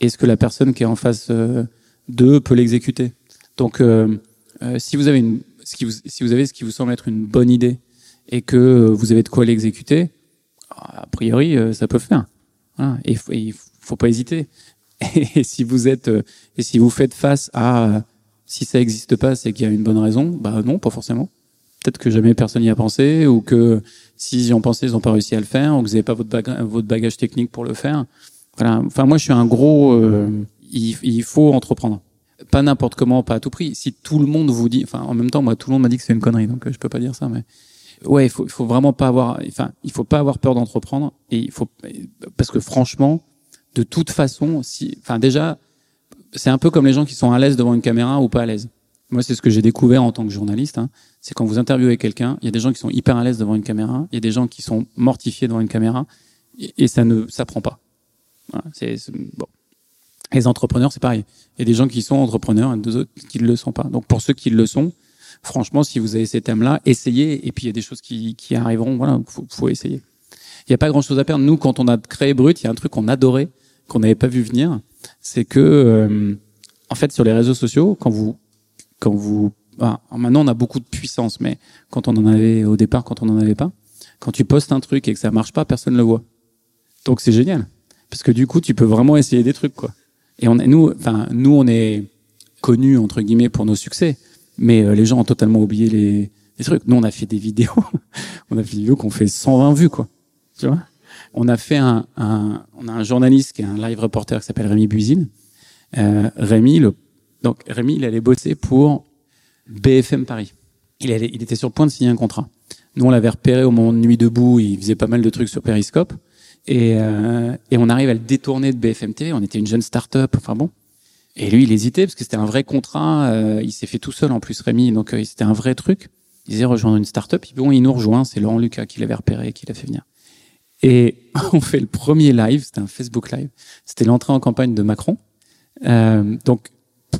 Est-ce que la personne qui est en face euh, d'eux peut l'exécuter? Donc, euh, euh, si vous avez une, ce qui vous, si vous avez ce qui vous semble être une bonne idée et que vous avez de quoi l'exécuter, a priori, euh, ça peut faire. Voilà. Et il faut, faut pas hésiter. *laughs* Et si vous êtes, euh, et si vous faites face à, si ça n'existe pas, c'est qu'il y a une bonne raison. Bah non, pas forcément. Peut-être que jamais personne n'y a pensé, ou que s'ils y ont pensé, ils n'ont pas réussi à le faire, ou que vous n'avez pas votre bagage, votre bagage technique pour le faire. Voilà. Enfin, moi, je suis un gros. Euh, il, il, faut entreprendre. Pas n'importe comment, pas à tout prix. Si tout le monde vous dit, enfin, en même temps, moi, tout le monde m'a dit que c'est une connerie, donc je peux pas dire ça, mais ouais, il faut, faut vraiment pas avoir, enfin, il faut pas avoir peur d'entreprendre et il faut, parce que franchement, de toute façon, si, enfin, déjà, c'est un peu comme les gens qui sont à l'aise devant une caméra ou pas à l'aise. Moi, c'est ce que j'ai découvert en tant que journaliste. Hein. C'est quand vous interviewez quelqu'un, il y a des gens qui sont hyper à l'aise devant une caméra, il y a des gens qui sont mortifiés devant une caméra, et, et ça ne s'apprend pas. Voilà, c'est bon. Les entrepreneurs, c'est pareil. Il y a des gens qui sont entrepreneurs et d'autres qui ne le sont pas. Donc, pour ceux qui le sont, franchement, si vous avez ces thèmes-là, essayez. Et puis il y a des choses qui, qui arriveront. Voilà, faut, faut essayer. Il n'y a pas grand-chose à perdre. Nous, quand on a créé Brut, il y a un truc qu'on adorait, qu'on n'avait pas vu venir, c'est que, euh, en fait, sur les réseaux sociaux, quand vous, quand vous, maintenant on a beaucoup de puissance, mais quand on en avait au départ, quand on n'en avait pas, quand tu postes un truc et que ça marche pas, personne ne le voit. Donc c'est génial, parce que du coup, tu peux vraiment essayer des trucs, quoi. Et on, nous, enfin, nous, on est connus entre guillemets pour nos succès mais euh, les gens ont totalement oublié les, les, trucs. Nous, on a fait des vidéos, *laughs* on a fait des vidéos qu'on fait 120 vues, quoi. Tu vois? On a fait un, un, on a un journaliste qui est un live reporter qui s'appelle Rémi Buzine. Euh, Rémi, le, donc Rémi, il allait bosser pour BFM Paris. Il, allait, il était sur le point de signer un contrat. Nous, on l'avait repéré au moment de Nuit debout. Il faisait pas mal de trucs sur Periscope. Et, euh, et on arrive à le détourner de BFM TV. On était une jeune start-up. Enfin bon. Et lui, il hésitait parce que c'était un vrai contrat. Euh, il s'est fait tout seul en plus, Rémi. Donc euh, c'était un vrai truc. Il disait rejoindre une start-up. Bon, il nous rejoint. C'est Laurent Lucas qui l'avait repéré qui l'a fait venir. Et *laughs* on fait le premier live. C'était un Facebook live. C'était l'entrée en campagne de Macron. Euh, donc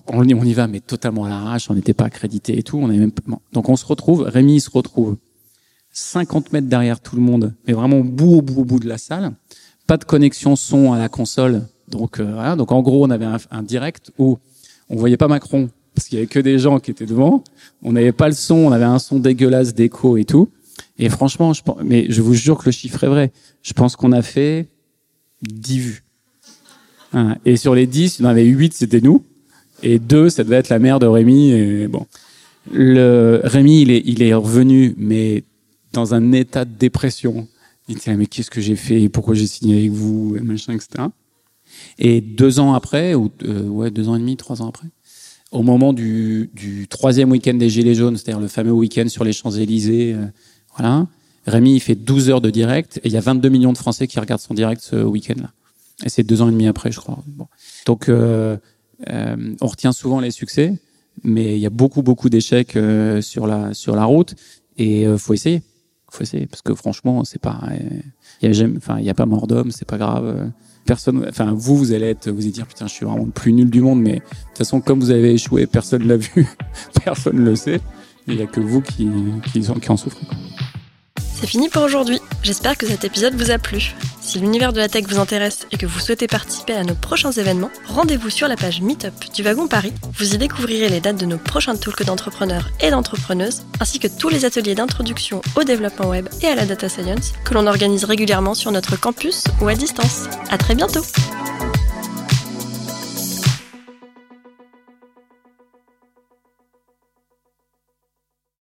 on, y va, mais totalement à l'arrache. On n'était pas accrédité et tout. On est même. Donc on se retrouve. Rémi il se retrouve 50 mètres derrière tout le monde, mais vraiment au bout, au bout, au bout de la salle. Pas de connexion son à la console donc euh, voilà. Donc en gros, on avait un, un, direct où on voyait pas Macron parce qu'il y avait que des gens qui étaient devant. On n'avait pas le son, on avait un son dégueulasse d'écho et tout. Et franchement, je pense, mais je vous jure que le chiffre est vrai. Je pense qu'on a fait 10 vues. Hein. Et sur les 10, il y en avait 8, c'était nous. Et 2, ça devait être la mère de Rémi. Et bon. Le, Rémi, il est, il est revenu, mais dans un état de dépression. Il était là, mais qu'est-ce que j'ai fait? Pourquoi j'ai signé avec vous? Et machin, etc. Et deux ans après, ou euh, ouais, deux ans et demi, trois ans après, au moment du, du troisième week-end des Gilets jaunes, c'est-à-dire le fameux week-end sur les Champs-Élysées, euh, voilà, Rémi, il fait 12 heures de direct et il y a 22 millions de Français qui regardent son direct ce week-end-là. Et c'est deux ans et demi après, je crois. Bon. Donc, euh, euh, on retient souvent les succès, mais il y a beaucoup, beaucoup d'échecs euh, sur la sur la route et euh, faut essayer. Faut parce que franchement, c'est pas, il y a enfin, il y a pas mort d'homme, c'est pas grave personne, enfin vous, vous allez être, vous allez dire putain, je suis vraiment le plus nul du monde, mais de toute façon, comme vous avez échoué, personne l'a vu, *laughs* personne le sait. Il n'y a que vous qui, qui en souffrez. C'est fini pour aujourd'hui. J'espère que cet épisode vous a plu. Si l'univers de la tech vous intéresse et que vous souhaitez participer à nos prochains événements, rendez-vous sur la page Meetup du Wagon Paris. Vous y découvrirez les dates de nos prochains talks d'entrepreneurs et d'entrepreneuses, ainsi que tous les ateliers d'introduction au développement web et à la data science que l'on organise régulièrement sur notre campus ou à distance. À très bientôt!